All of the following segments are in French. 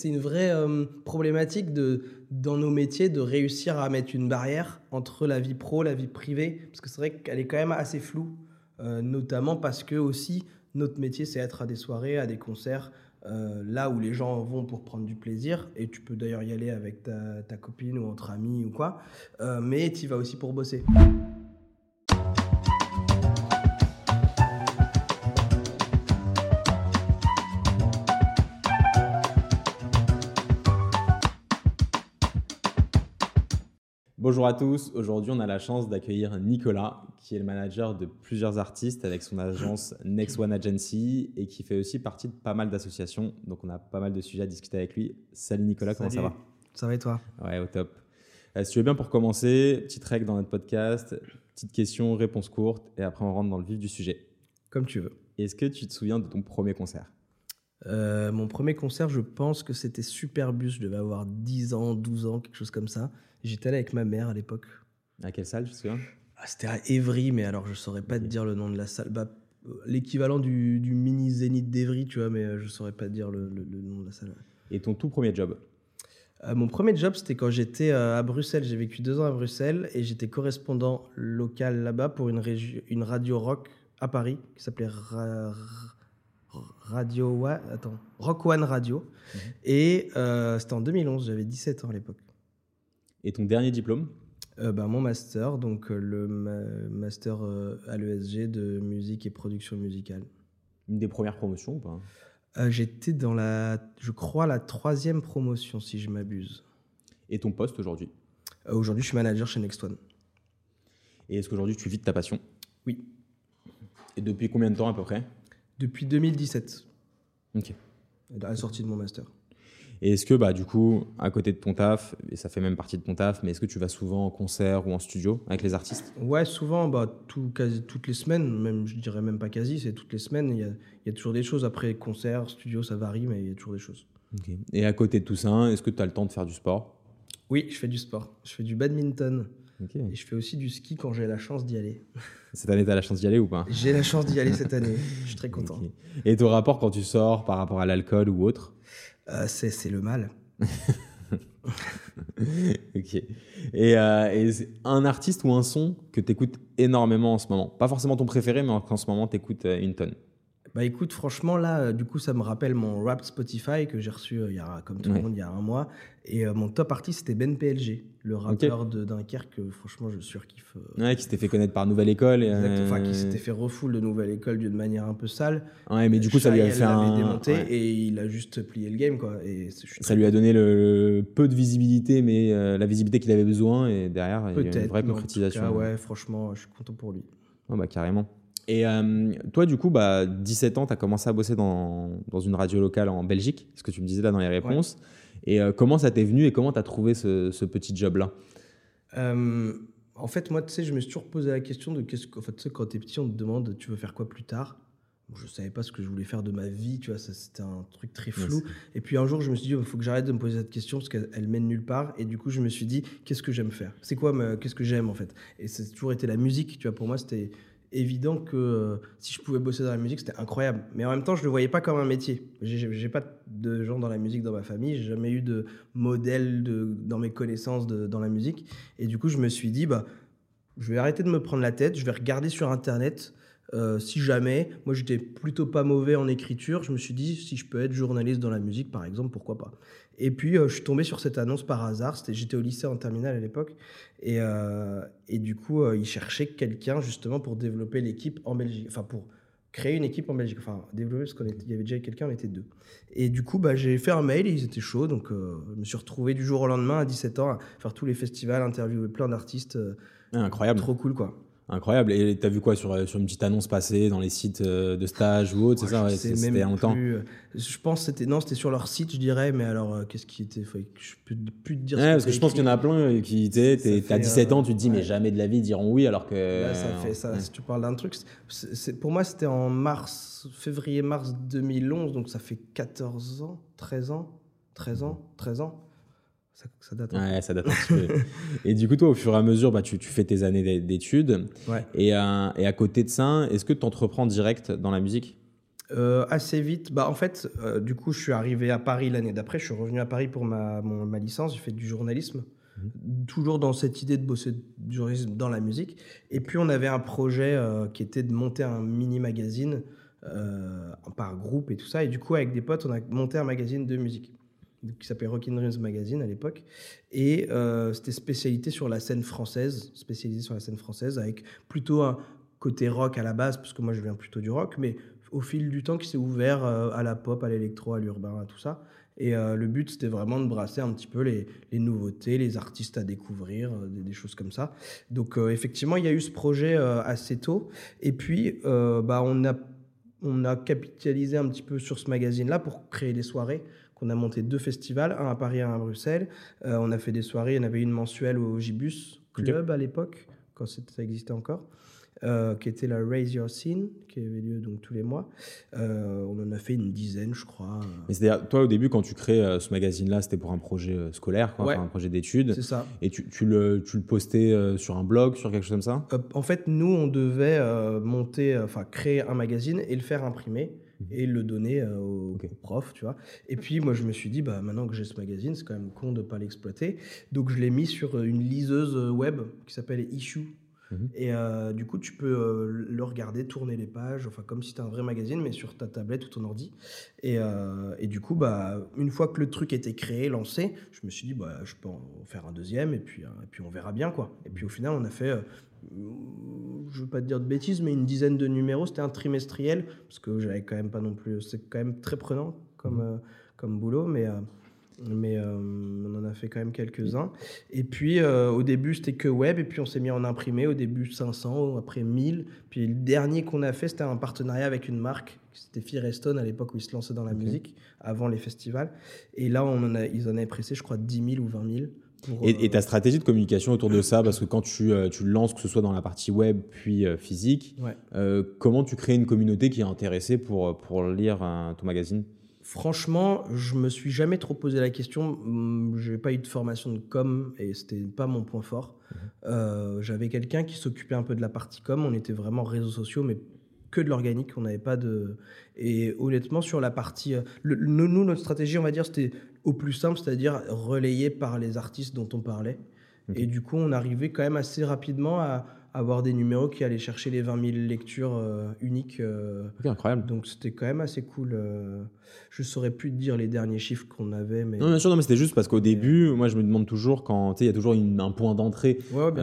c'est une vraie euh, problématique de, dans nos métiers de réussir à mettre une barrière entre la vie pro, la vie privée, parce que c'est vrai qu'elle est quand même assez floue, euh, notamment parce que aussi notre métier c'est être à des soirées, à des concerts, euh, là où les gens vont pour prendre du plaisir, et tu peux d'ailleurs y aller avec ta, copine ou entre amis ou quoi, mais tu y vas aussi pour bosser. Bonjour à tous, aujourd'hui on a la chance d'accueillir Nicolas qui est le manager de plusieurs artistes avec son agence Next One Agency et qui fait aussi partie de pas mal d'associations. Donc on a pas mal de sujets à discuter avec lui. Salut Nicolas, comment ça va? Ça va et toi? Ouais, au top. Euh, si tu veux bien pour commencer, petite règle dans notre podcast, petite question, réponse courte et après on rentre dans le vif du sujet. Comme tu veux. Est-ce que tu te souviens de ton premier concert? Euh, mon premier concert, je pense que c'était Superbus. Je devais avoir 10 ans, 12 ans, quelque chose comme ça. J'étais allé avec ma mère à l'époque. À quelle salle, je souviens? Ah, c'était à Évry, mais alors je saurais pas te dire le nom de la salle. Bah, euh, L'équivalent du, du mini Zénith d'Evry, tu vois, mais euh, je saurais pas te dire le, le- le nom de la salle. Et ton tout premier job? Euh, mon premier job, c'était quand j'étais à Bruxelles. J'ai vécu deux ans à Bruxelles et j'étais correspondant local là-bas pour une, une radio rock à Paris qui s'appelait Radio One, attends, Rock One Radio. Et euh, c'était en 2011, j'avais 17 ans à l'époque. Et ton dernier diplôme? Euh, bah, mon master, donc euh, le ma- master euh, à l'ESG de musique et production musicale. Une des premières promotions ou pas? J'étais dans la, je crois, la troisième promotion, si je m'abuse. Et ton poste aujourd'hui? Aujourd'hui, je suis manager chez Next One. Et est-ce qu'aujourd'hui tu vis de ta passion? Oui. Et depuis combien de temps à peu près? Depuis 2017, Ok. à la sortie de mon master. Et est-ce que, bah, du coup, à côté de ton taf, et ça fait même partie de ton taf, mais est-ce que tu vas souvent en concert ou en studio avec les artistes? Ouais, souvent, bah, tout, quasi, toutes les semaines, même, je dirais même pas quasi, c'est toutes les semaines, il y a, il y a toujours des choses. Après, concert, studio, ça varie, mais il y a toujours des choses. Et à côté de tout ça, est-ce que tu as le temps de faire du sport? Oui, je fais du sport. Je fais du badminton. Et je fais aussi du ski quand j'ai la chance d'y aller. Cette année, tu as la chance d'y aller ou pas? J'ai la chance d'y aller cette année. Je suis très content. Et ton rapport quand tu sors par rapport à l'alcool ou autre? Euh, c'est c'est le mal. Ok. Et, euh, et un artiste ou un son que tu écoutes énormément en ce moment? Pas forcément ton préféré, mais en ce moment, tu écoutes une tonne. Bah écoute, franchement, là, euh, du coup, ça me rappelle mon rap Spotify que j'ai reçu, euh, il y a, comme tout Ouais. le monde, il y a un mois. Et euh, mon top artiste, c'était Ben PLG, le rappeur de Dunkerque, que franchement, je surkiffe. euh, Ouais, qui s'était fait connaître par Nouvelle École. et, exact- Enfin, euh, qui s'était fait refoule de nouvelle école d'une manière un peu sale. Ouais, mais du coup, ça lui a Shai, fait l'avait un. démonté ouais. et il a juste plié le game, quoi. Et c'est- je suis Ça très lui a donné le peu de visibilité, mais euh, la visibilité qu'il avait besoin. Et derrière, il y a eu une Peut-être. vraie mais en tout concrétisation. cas, ouais, franchement, je suis content pour lui. Ouais, bah, carrément. Et euh, toi, du coup, bah, 17 ans, tu as commencé à bosser dans, dans une radio locale en Belgique, ce que tu me disais là dans les réponses. Et euh, comment ça t'est venu et comment tu as trouvé ce, ce petit job-là? Euh, en fait, moi, tu sais, je me suis toujours posé la question de qu'est-ce que, en fait, tu sais, quand t'es petit, on te demande tu veux faire quoi plus tard? Bon, je savais pas ce que je voulais faire de ma vie, tu vois, ça c'était un truc très flou. Et puis un jour, je me suis dit, il faut que j'arrête de me poser cette question parce qu'elle elle mène nulle part. Et du coup, je me suis dit, qu'est-ce que j'aime faire? C'est quoi, qu'est-ce que j'aime en fait? Et c'est toujours été la musique, tu vois. Pour moi, c'était évident que euh, si je pouvais bosser dans la musique, c'était incroyable. Mais en même temps, je le voyais pas comme un métier. J'ai pas de gens dans la musique dans ma famille, j'ai jamais eu de modèle dans mes connaissances dans la musique. Et du coup, je me suis dit, bah, je vais arrêter de me prendre la tête, je vais regarder sur Internet. euh, si jamais, moi j'étais plutôt pas mauvais en écriture, je me suis dit si je peux être journaliste dans la musique par exemple, pourquoi pas. Et puis euh, je suis tombé sur cette annonce par hasard, j'étais au lycée en terminale à l'époque, et, euh, et du coup euh, ils cherchaient quelqu'un justement pour développer l'équipe en Belgique, enfin pour créer une équipe en Belgique, enfin développer parce qu'il y avait déjà quelqu'un, on était deux. Et du coup bah, j'ai fait un mail et ils étaient chauds, donc euh, je me suis retrouvé du jour au lendemain à 17 ans à faire tous les festivals, interviewer plein d'artistes, euh, Ah, Incroyable. trop cool quoi. Incroyable. Et tu as vu quoi sur, euh, sur une petite annonce passée dans les sites euh, de stage ou autre C'est ça, ouais, c'est- même c'était longtemps. plus, euh, Je pense que c'était non, c'était sur leur site, je dirais. Mais alors, euh, qu'est-ce qui était Faut Je peux plus te dire. ce Ouais, parce que je pense qu'il y en a plein qui, tu sais, Ça t'as fait, 17 euh, ans, tu te dis, mais jamais de la vie ils diront oui, alors que. Là, ça fait ça. Si tu parles d'un truc, c'est- pour moi, c'était en mars, février-mars 2011, donc ça fait 14 ans, 13 ans, 13 ans, 13 ans. Ça, ça date. hein. Ouais, ça date un petit peu. Et du coup, toi, au fur et à mesure, bah, tu, tu fais tes années d'é- d'études. Ouais. Et, euh, et à côté de ça, est-ce que tu entreprends direct dans la musique? Assez vite. Bah, en fait, du coup, je suis arrivé à Paris l'année d'après. Je suis revenu à Paris pour ma, ma licence. J'ai fait du journalisme. Mhm. Toujours dans cette idée de bosser du journalisme dans la musique. Et puis, on avait un projet qui était de monter un mini magazine par groupe et tout ça. Et du coup, avec des potes, on a monté un magazine de musique qui s'appelait Rockin' Dreams Magazine à l'époque. Et euh, c'était spécialité sur la scène française, spécialisé sur la scène française, avec plutôt un côté rock à la base, parce que moi je viens plutôt du rock, mais au fil du temps qui s'est ouvert euh, à la pop, à l'électro, à l'urbain, à tout ça. Et euh, le but, c'était vraiment de brasser un petit peu les, les nouveautés, les artistes à découvrir, des, des, choses comme ça. Donc, effectivement, il y a eu ce projet assez tôt. Et puis, bah, on, a, on a capitalisé un petit peu sur ce magazine-là pour créer des soirées. On a monté deux festivals, un à Paris et un à Bruxelles. Euh, on a fait des soirées, il y en avait une mensuelle au Gibus Club à l'époque, quand ça existait encore. Euh, qui était la Raise Your Scene, qui avait lieu donc tous les mois. Euh, on en a fait une dizaine, je crois. c'est-à-dire, toi, au début, quand tu crées ce magazine-là, c'était pour un projet scolaire, quoi, un projet d'études. C'est ça. Et tu, tu, le, tu le postais sur un blog, sur quelque chose comme ça? En fait, nous, on devait monter, enfin, créer un magazine et le faire imprimer. Mhm. et le donner euh, au, prof, tu vois. Et puis moi je me suis dit, bah maintenant que j'ai ce magazine, c'est quand même con de ne pas l'exploiter. Donc je l'ai mis sur euh, une liseuse euh, web qui s'appelle Issue. Mhm. Et du coup, tu peux le regarder, tourner les pages, enfin comme si c'était un vrai magazine, mais sur ta tablette ou ton ordi. Et, et, du coup, bah, une fois que le truc était créé, lancé, je me suis dit, bah, je peux en faire un deuxième, et puis, et puis on verra bien. quoi. Et puis au final, on a fait je veux pas te dire de bêtises, mais une dizaine de numéros. C'était un trimestriel, parce que j'avais quand même pas non plus. C'est quand même très prenant comme, mhm. euh, comme boulot, mais, euh, mais euh, on en a fait quand même quelques-uns. Et puis au début, c'était que web, et puis on s'est mis en imprimé. Au début, 500, après 1000. Puis le dernier qu'on a fait, c'était un partenariat avec une marque. C'était Firestone à l'époque où ils se lançaient dans la musique, avant les festivals. Et là, on en a, ils en avaient pressé, je crois, 10 000 ou 20 000 et, ta stratégie de communication autour de ça, parce que quand tu, euh, tu le lances, que ce soit dans la partie web puis euh, physique, euh, comment tu crées une communauté qui est intéressée pour, pour lire ton magazine? Franchement, je me suis jamais trop posé la question. Hum, je n'ai pas eu de formation de com et c'était pas mon point fort. Mmh. J'avais quelqu'un qui s'occupait un peu de la partie com. On était vraiment réseaux sociaux, mais que de l'organique. On n'avait pas de. Et honnêtement, sur la partie. nous, notre stratégie, on va dire, c'était au plus simple, c'est-à-dire relayé par les artistes dont on parlait. Et du coup, on arrivait quand même assez rapidement à avoir des numéros qui allaient chercher les 20 000 lectures euh, uniques. Euh. incroyable. Donc c'était quand même assez cool. Euh. Je saurais plus te dire les derniers chiffres qu'on avait. Mais... Non, bien sûr, non, mais c'était juste parce qu'au début, moi je me demande toujours quand il y a toujours un point d'entrée.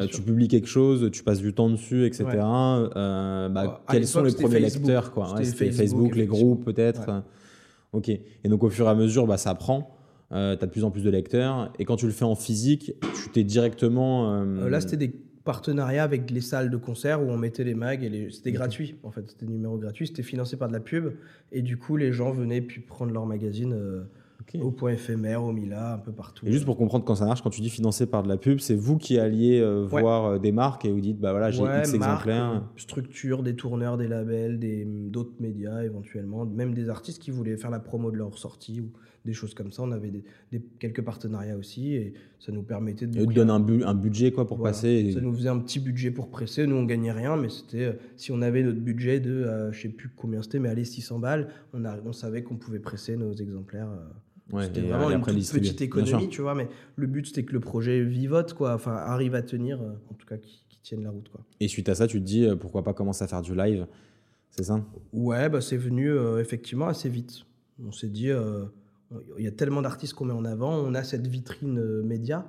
tu publies quelque chose, tu passes du temps dessus, etc. Bah, quels sont les premiers lecteurs quoi? C'était Facebook, les groupes peut-être. Ok. Et donc au fur et à mesure, bah, ça prend. Euh, tu as de plus en plus de lecteurs. Et quand tu le fais en physique, tu t'es directement. Euh, euh, là, c'était des partenariats avec les salles de concert où on mettait les mags et les... c'était gratuit en fait, c'était numéro gratuit, c'était financé par de la pub et du coup les gens venaient puis prendre leur magazine au point éphémère, au Mila, un peu partout. Et juste pour comprendre quand ça marche, quand tu dis financé par de la pub, c'est vous qui alliez voir des marques et vous dites bah voilà j'ai X exemplaires. Structure, des tourneurs, des labels, d'autres médias éventuellement, même des artistes qui voulaient faire la promo de leur sortie ou des choses comme ça. On avait des, quelques partenariats aussi et ça nous permettait de. Et donne un, un, budget quoi pour passer. Ça nous faisait un petit budget pour presser. Nous, on gagnait rien, mais c'était euh, si on avait notre budget de, euh, je sais plus combien c'était, mais allez 600 balles, on, a, on savait qu'on pouvait presser nos exemplaires. Euh. c'était vraiment une petite économie, tu vois, mais le but c'était que le projet vivote, quoi, enfin arrive à tenir, en tout cas qui, qui tienne la route, quoi. Et suite à ça, tu te dis pourquoi pas commencer à faire du live, c'est ça? Ouais, bah, c'est venu effectivement assez vite. On s'est dit, il y a tellement d'artistes qu'on met en avant, on a cette vitrine euh, média.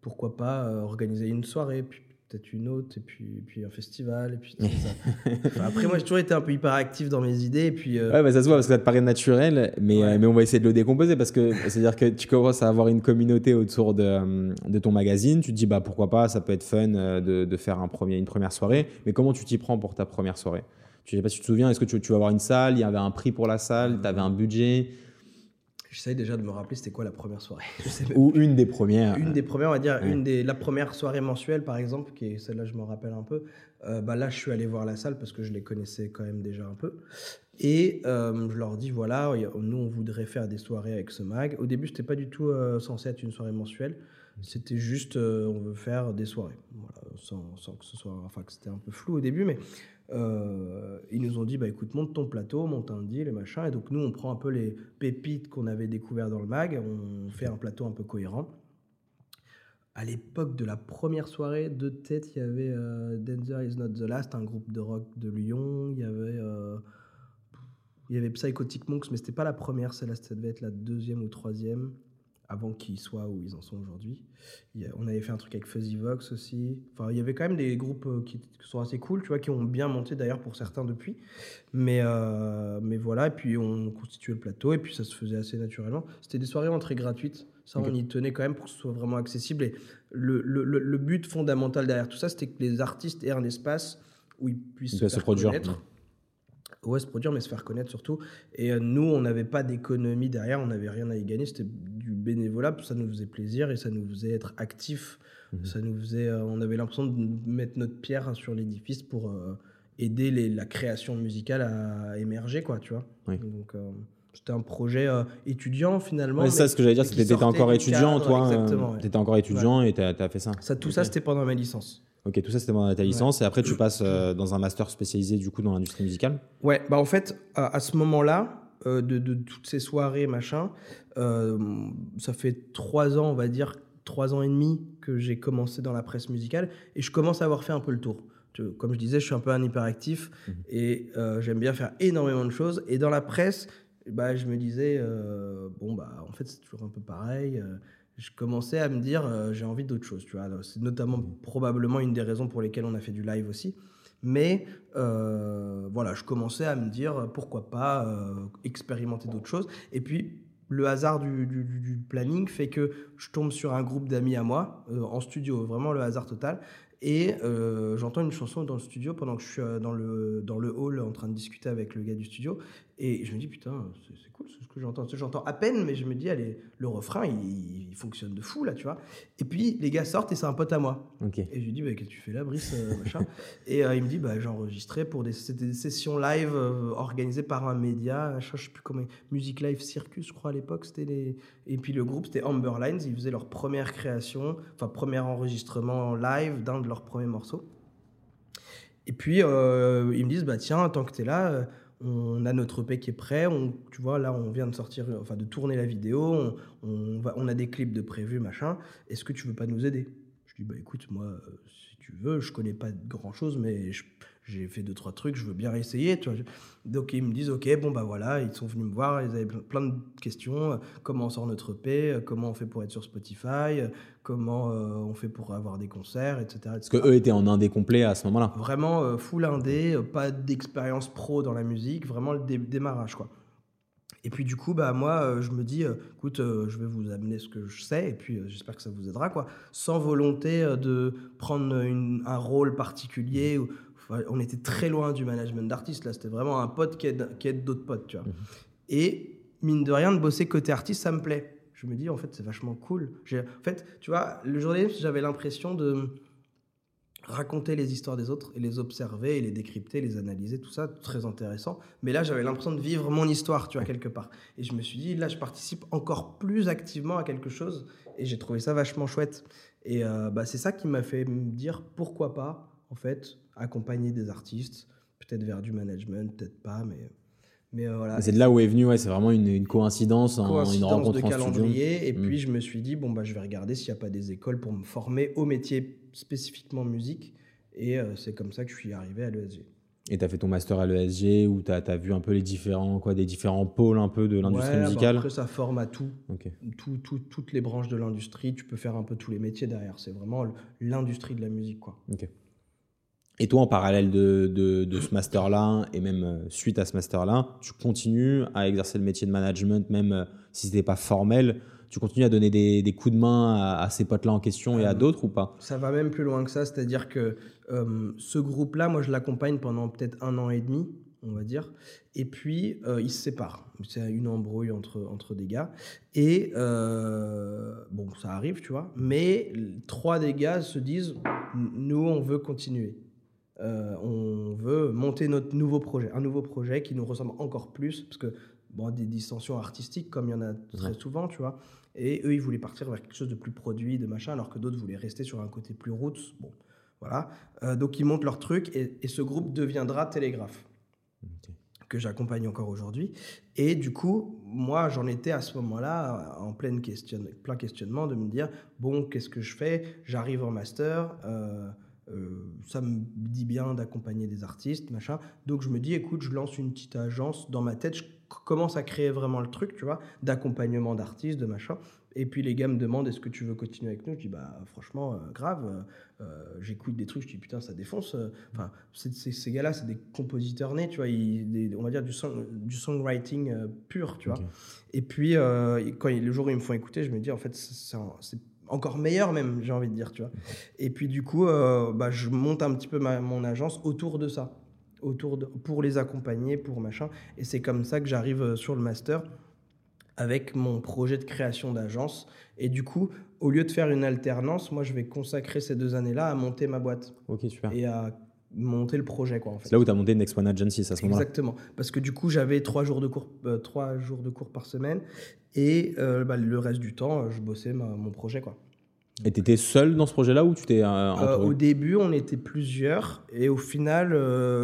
Pourquoi pas euh, organiser une soirée, puis peut-être une autre, et puis, puis un festival, et puis ça. après, moi, j'ai toujours été un peu hyper actif dans mes idées, et puis. Euh, ouais, bah, ça se voit parce que ça te paraît naturel, mais, mais on va essayer de le décomposer parce que c'est-à-dire que tu commences à avoir une communauté autour de, de, ton magazine. Tu te dis, bah pourquoi pas, ça peut être fun de, de faire un premier, une première soirée, mais comment tu t'y prends pour ta première soirée? Je sais pas si tu te souviens, est-ce que tu, tu vas avoir une salle? Il y avait un prix pour la salle, tu avais un budget? J'essaye déjà de me rappeler c'était quoi la première soirée? Ou une des premières. Une des premières, on va dire, une des, la première soirée mensuelle par exemple, qui est celle-là, je me rappelle un peu. euh, bah là, je suis allé voir la salle parce que je les connaissais quand même déjà un peu. Et euh, je leur dis voilà, nous on voudrait faire des soirées avec ce mag. Au début, c'était pas du tout euh, censé être une soirée mensuelle. C'était juste on veut faire des soirées. sans, sans, que ce soit. Enfin, que c'était un peu flou au début, mais ils nous ont dit bah écoute, monte ton plateau, monte un deal et machin. Et donc, nous on prend un peu les pépites qu'on avait découvert dans le mag, on fait un plateau un peu cohérent à l'époque de la première soirée, de tête, il y avait euh, Danger is not the last, un groupe de rock de Lyon. Il y avait, euh, il y avait Psychotic Monks, mais c'était pas la première, celle-là, ça devait être la deuxième ou troisième avant qu'ils soient où ils en sont aujourd'hui. On avait fait un truc avec Fuzzy Vox aussi. Enfin, il y avait quand même des groupes euh, qui, sont assez cool, tu vois, qui ont bien monté d'ailleurs pour certains depuis. Mais, euh, mais voilà, et puis on constituait le plateau, et puis ça se faisait assez naturellement. C'était des soirées entrées gratuites. Ça, on y tenait quand même pour que ce soit vraiment accessible. Et le, le, le, but fondamental derrière tout ça, c'était que les artistes aient un espace où ils puissent se, se produire ouais, se produire, mais se faire connaître surtout. Et euh, nous, on n'avait pas d'économie derrière, on n'avait rien à y gagner, c'était du bénévolat, ça nous faisait plaisir et ça nous faisait être actifs. Mhm. Ça nous faisait, euh, on avait l'impression de mettre notre pierre sur l'édifice pour euh, aider les, la création musicale à émerger, quoi, tu vois. Donc, c'était un projet étudiant finalement. c'est ça ce que j'allais dire, c'était tu étais encore étudiant, toi. Tu étais encore étudiant et tu as, fait ça. ça tout ça, c'était pendant ma licence. Ok, tout ça c'était dans ta licence et après tu passes euh, dans un master spécialisé du coup dans l'industrie musicale Ouais, bah en fait à, ce moment-là, euh, de, de, toutes ces soirées machin, euh, ça fait trois ans on va dire, trois ans et demi que j'ai commencé dans la presse musicale et je commence à avoir fait un peu le tour. Comme je disais, je suis un peu un hyperactif mmh. et j'aime bien faire énormément de choses et dans la presse, bah, je me disais bon bah en fait c'est toujours un peu pareil je commençais à me dire euh, j'ai envie d'autre chose. Tu vois, c'est notamment probablement une des raisons pour lesquelles on a fait du live aussi. Mais euh, voilà, je commençais à me dire pourquoi pas euh, expérimenter d'autres choses. Et puis le hasard du, du, planning fait que je tombe sur un groupe d'amis à moi en studio, vraiment le hasard total. Et j'entends une chanson dans le studio pendant que je suis dans le, dans le hall en train de discuter avec le gars du studio. Et je me dis, putain, c'est cool ce que j'entends. J'entends à peine, mais je me dis, allez, le refrain, il, fonctionne de fou, là, tu vois. Et puis, les gars sortent et c'est un pote à moi. Et je lui dis, bah, qu'est-ce que tu fais là, Brice euh, machin. Et euh, il me dit, bah, j'ai enregistré pour des, des sessions live euh, organisées par un média, je sais plus comment, Music Live Circus, je crois, à l'époque. c'était les... Et puis, le groupe, c'était Amber Lines. Ils faisaient leur première création, enfin, premier enregistrement live d'un de leurs premiers morceaux. Et puis, ils me disent, bah, tiens, tant que tu es là on a notre EP qui est prêt. Tu vois, là, on vient de sortir, enfin, de tourner la vidéo. On, on a des clips de prévus, machin. Est-ce que tu veux pas nous aider? Je dis, bah écoute, moi, euh, si tu veux, je connais pas grand chose, mais j'ai fait deux trois trucs, je veux bien essayer. Tu vois. Donc ils me disent ok, bon bah voilà, ils sont venus me voir, ils avaient plein de questions. Euh, comment on sort notre EP euh, Comment on fait pour être sur Spotify euh, Comment on fait pour avoir des concerts, etc. Parce que eux étaient en indé complet à ce moment-là. Vraiment full indé, pas d'expérience pro dans la musique, vraiment le démarrage quoi. Et puis du coup, bah moi, je me dis, écoute, je vais vous amener ce que je sais, et puis j'espère que ça vous aidera, quoi. Sans volonté de prendre un rôle particulier ou, on était très loin du management d'artiste. Là, c'était vraiment un pote qui aide, d'autres potes, tu vois. Mhm. Et mine de rien, de bosser côté artiste, ça me plaît. Je me dis, en fait, c'est vachement cool. En fait, tu vois, le journalisme, j'avais l'impression de raconter les histoires des autres et les observer et les décrypter, les analyser, tout ça, très intéressant. Mais là, j'avais l'impression de vivre mon histoire, tu vois, quelque part. Et je me suis dit, là, je participe encore plus activement à quelque chose et j'ai trouvé ça vachement chouette. Et euh, bah, c'est ça qui m'a fait me dire, pourquoi pas, en fait, accompagner des artistes, peut-être vers du management, peut-être pas, mais. Mais euh, voilà. C'est de là où est venu, ouais, c'est vraiment une, coïncidence, une rencontre de calendrier. Et mm. puis je me suis dit, bon, bah, je vais regarder s'il n'y a pas des écoles pour me former au métier spécifiquement musique. Et euh, c'est comme ça que je suis arrivé à l'ESG. Et tu as fait ton master à l'ESG où tu as, vu un peu les différents, quoi, des différents pôles un peu de l'industrie ouais, bah, musicale? Après, ça forme à tout. tout, tout. Toutes les branches de l'industrie. Tu peux faire un peu tous les métiers derrière. C'est vraiment l'industrie de la musique. Quoi. Ok. Et toi, en parallèle de, de, ce master-là, et même euh, suite à ce master-là, tu continues à exercer le métier de management, même euh, si ce n'était pas formel. Tu continues à donner des, des coups de main à, ces potes-là en question et à euh, d'autres ou pas? Ça va même plus loin que ça. C'est-à-dire que ce groupe-là, moi, je l'accompagne pendant peut-être un an et demi, on va dire. Et puis, ils se séparent. C'est une embrouille entre, entre des gars. Et bon, ça arrive, tu vois. Mais trois des gars se disent, nous, on veut continuer. on veut monter notre nouveau projet, un nouveau projet qui nous ressemble encore plus, parce que bon, des distensions artistiques, comme il y en a très souvent, tu vois. Et eux, ils voulaient partir vers quelque chose de plus produit, de machin, alors que d'autres voulaient rester sur un côté plus roots. Bon, voilà. donc ils montent leur truc et, et ce groupe deviendra Télégraphe que j'accompagne encore aujourd'hui. Et du coup, moi, j'en étais à ce moment-là en plein, question, plein questionnement de me dire, bon, qu'est-ce que je fais? J'arrive en master, euh, euh, ça me dit bien d'accompagner des artistes, machin. Donc je me dis, écoute, je lance une petite agence dans ma tête, je commence à créer vraiment le truc, tu vois, d'accompagnement d'artistes, de machin. Et puis les gars me demandent est-ce que tu veux continuer avec nous? Je dis bah franchement euh, grave. Euh, j'écoute des trucs, je dis putain ça défonce. Enfin ces gars-là c'est des compositeurs nés, tu vois, on va dire du, du songwriting euh, pur, tu vois. Et puis quand le jour où ils me font écouter, je me dis en fait c'est encore meilleur même, j'ai envie de dire, tu vois. Et puis du coup, bah, je monte un petit peu mon agence autour de ça, autour de, pour les accompagner, pour machin. Et c'est comme ça que j'arrive sur le master avec mon projet de création d'agence. Et du coup, au lieu de faire une alternance, moi, je vais consacrer ces deux années-là à monter ma boîte. Ok, super. Et à monter le projet, quoi, en fait. C'est là où tu as monté Next One Agency, à ce moment-là Exactement. Parce que du coup, j'avais trois jours de cours, euh, trois jours de cours par semaine. Et euh, bah, le reste du temps, je bossais mon projet, quoi. Et tu étais seul dans ce projet-là ou tu t'es euh, Au début, on était plusieurs et au final,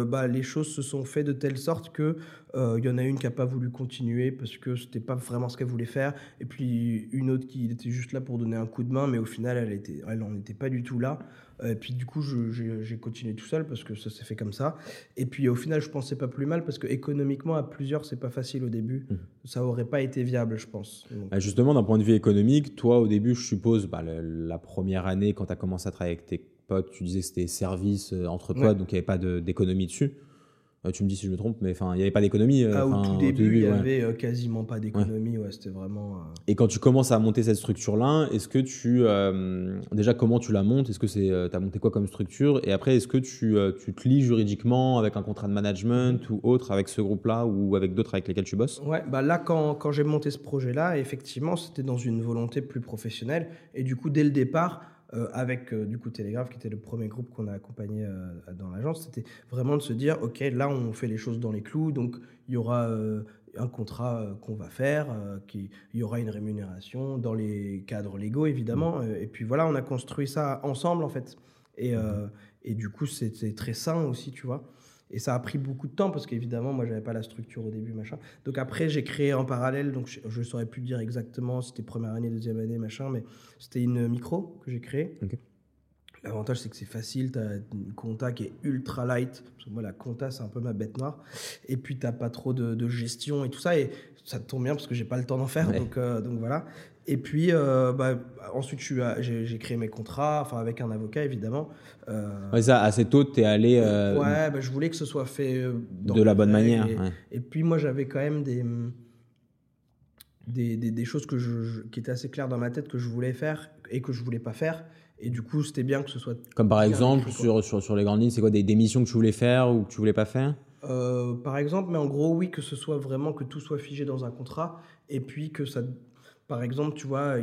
bah, les choses se sont faites de telle sorte que il euh, y en a une qui n'a pas voulu continuer parce que c'était pas vraiment ce qu'elle voulait faire. Et puis une autre qui était juste là pour donner un coup de main, mais au final, elle était, elle n'en était pas du tout là. Euh, et puis du coup, j'ai continué tout seul parce que ça s'est fait comme ça. Et puis au final, je pensais pas plus mal parce que économiquement, à plusieurs, c'est pas facile au début. Mmh. Ça aurait pas été viable, je pense. Bah, justement, d'un point de vue économique, toi, au début, je suppose, bah, la première année, quand tu as commencé à travailler avec tes potes, tu disais que c'était service euh, entre potes, donc il n'y avait pas d'économie dessus. Euh, tu me dis si je me trompe, mais enfin, il n'y avait pas d'économie. Euh, ah, au tout début, il n'y avait euh, quasiment pas d'économie. Ouais. c'était vraiment. Et quand tu commences à monter cette structure-là, est-ce que tu déjà comment tu la montes? Est-ce que c'est as monté quoi comme structure? Et après, est-ce que tu, tu te lis juridiquement avec un contrat de management ou autre avec ce groupe-là ou avec d'autres avec lesquels tu bosses? Ouais, bah là quand, quand j'ai monté ce projet-là, effectivement, c'était dans une volonté plus professionnelle et du coup dès le départ euh, avec euh, du coup Télégraphe, qui était le premier groupe qu'on a accompagné euh, dans l'agence, c'était vraiment de se dire, OK, là, on fait les choses dans les clous, donc il y aura un contrat qu'on va faire, qui, il y aura une rémunération dans les cadres légaux, évidemment. Mmh. et puis voilà, on a construit ça ensemble, en fait. Et, mmh. et du coup, c'est très sain aussi, tu vois. Et ça a pris beaucoup de temps parce qu'évidemment, moi, j'avais pas la structure au début, machin. Donc après, j'ai créé en parallèle, donc je ne saurais plus dire exactement si c'était première année, deuxième année, machin, mais c'était une micro que j'ai créée. L'avantage, c'est que c'est facile. Tu as une compta qui est ultra light. Parce que moi, la compta, c'est un peu ma bête noire. Et puis, tu n'as pas trop de, gestion et tout ça. Et ça tombe bien parce que j'ai pas le temps d'en faire. Donc, euh, donc voilà. Et puis, euh, bah, ensuite, j'ai créé mes contrats, enfin avec un avocat évidemment. Euh, ça, assez tôt, tu es allé. Euh, ouais, bah, je voulais que ce soit fait de la bonne manière. Et, puis, moi, j'avais quand même des, des, des, choses que je, qui étaient assez claires dans ma tête que je voulais faire et que je voulais pas faire. Et du coup, c'était bien que ce soit. Comme par exemple, sur, sur, sur, les grandes lignes, c'est quoi des, des, missions que tu voulais faire ou que tu voulais pas faire? Par exemple, mais en gros, oui, que ce soit vraiment que tout soit figé dans un contrat et puis que ça par exemple, tu vois,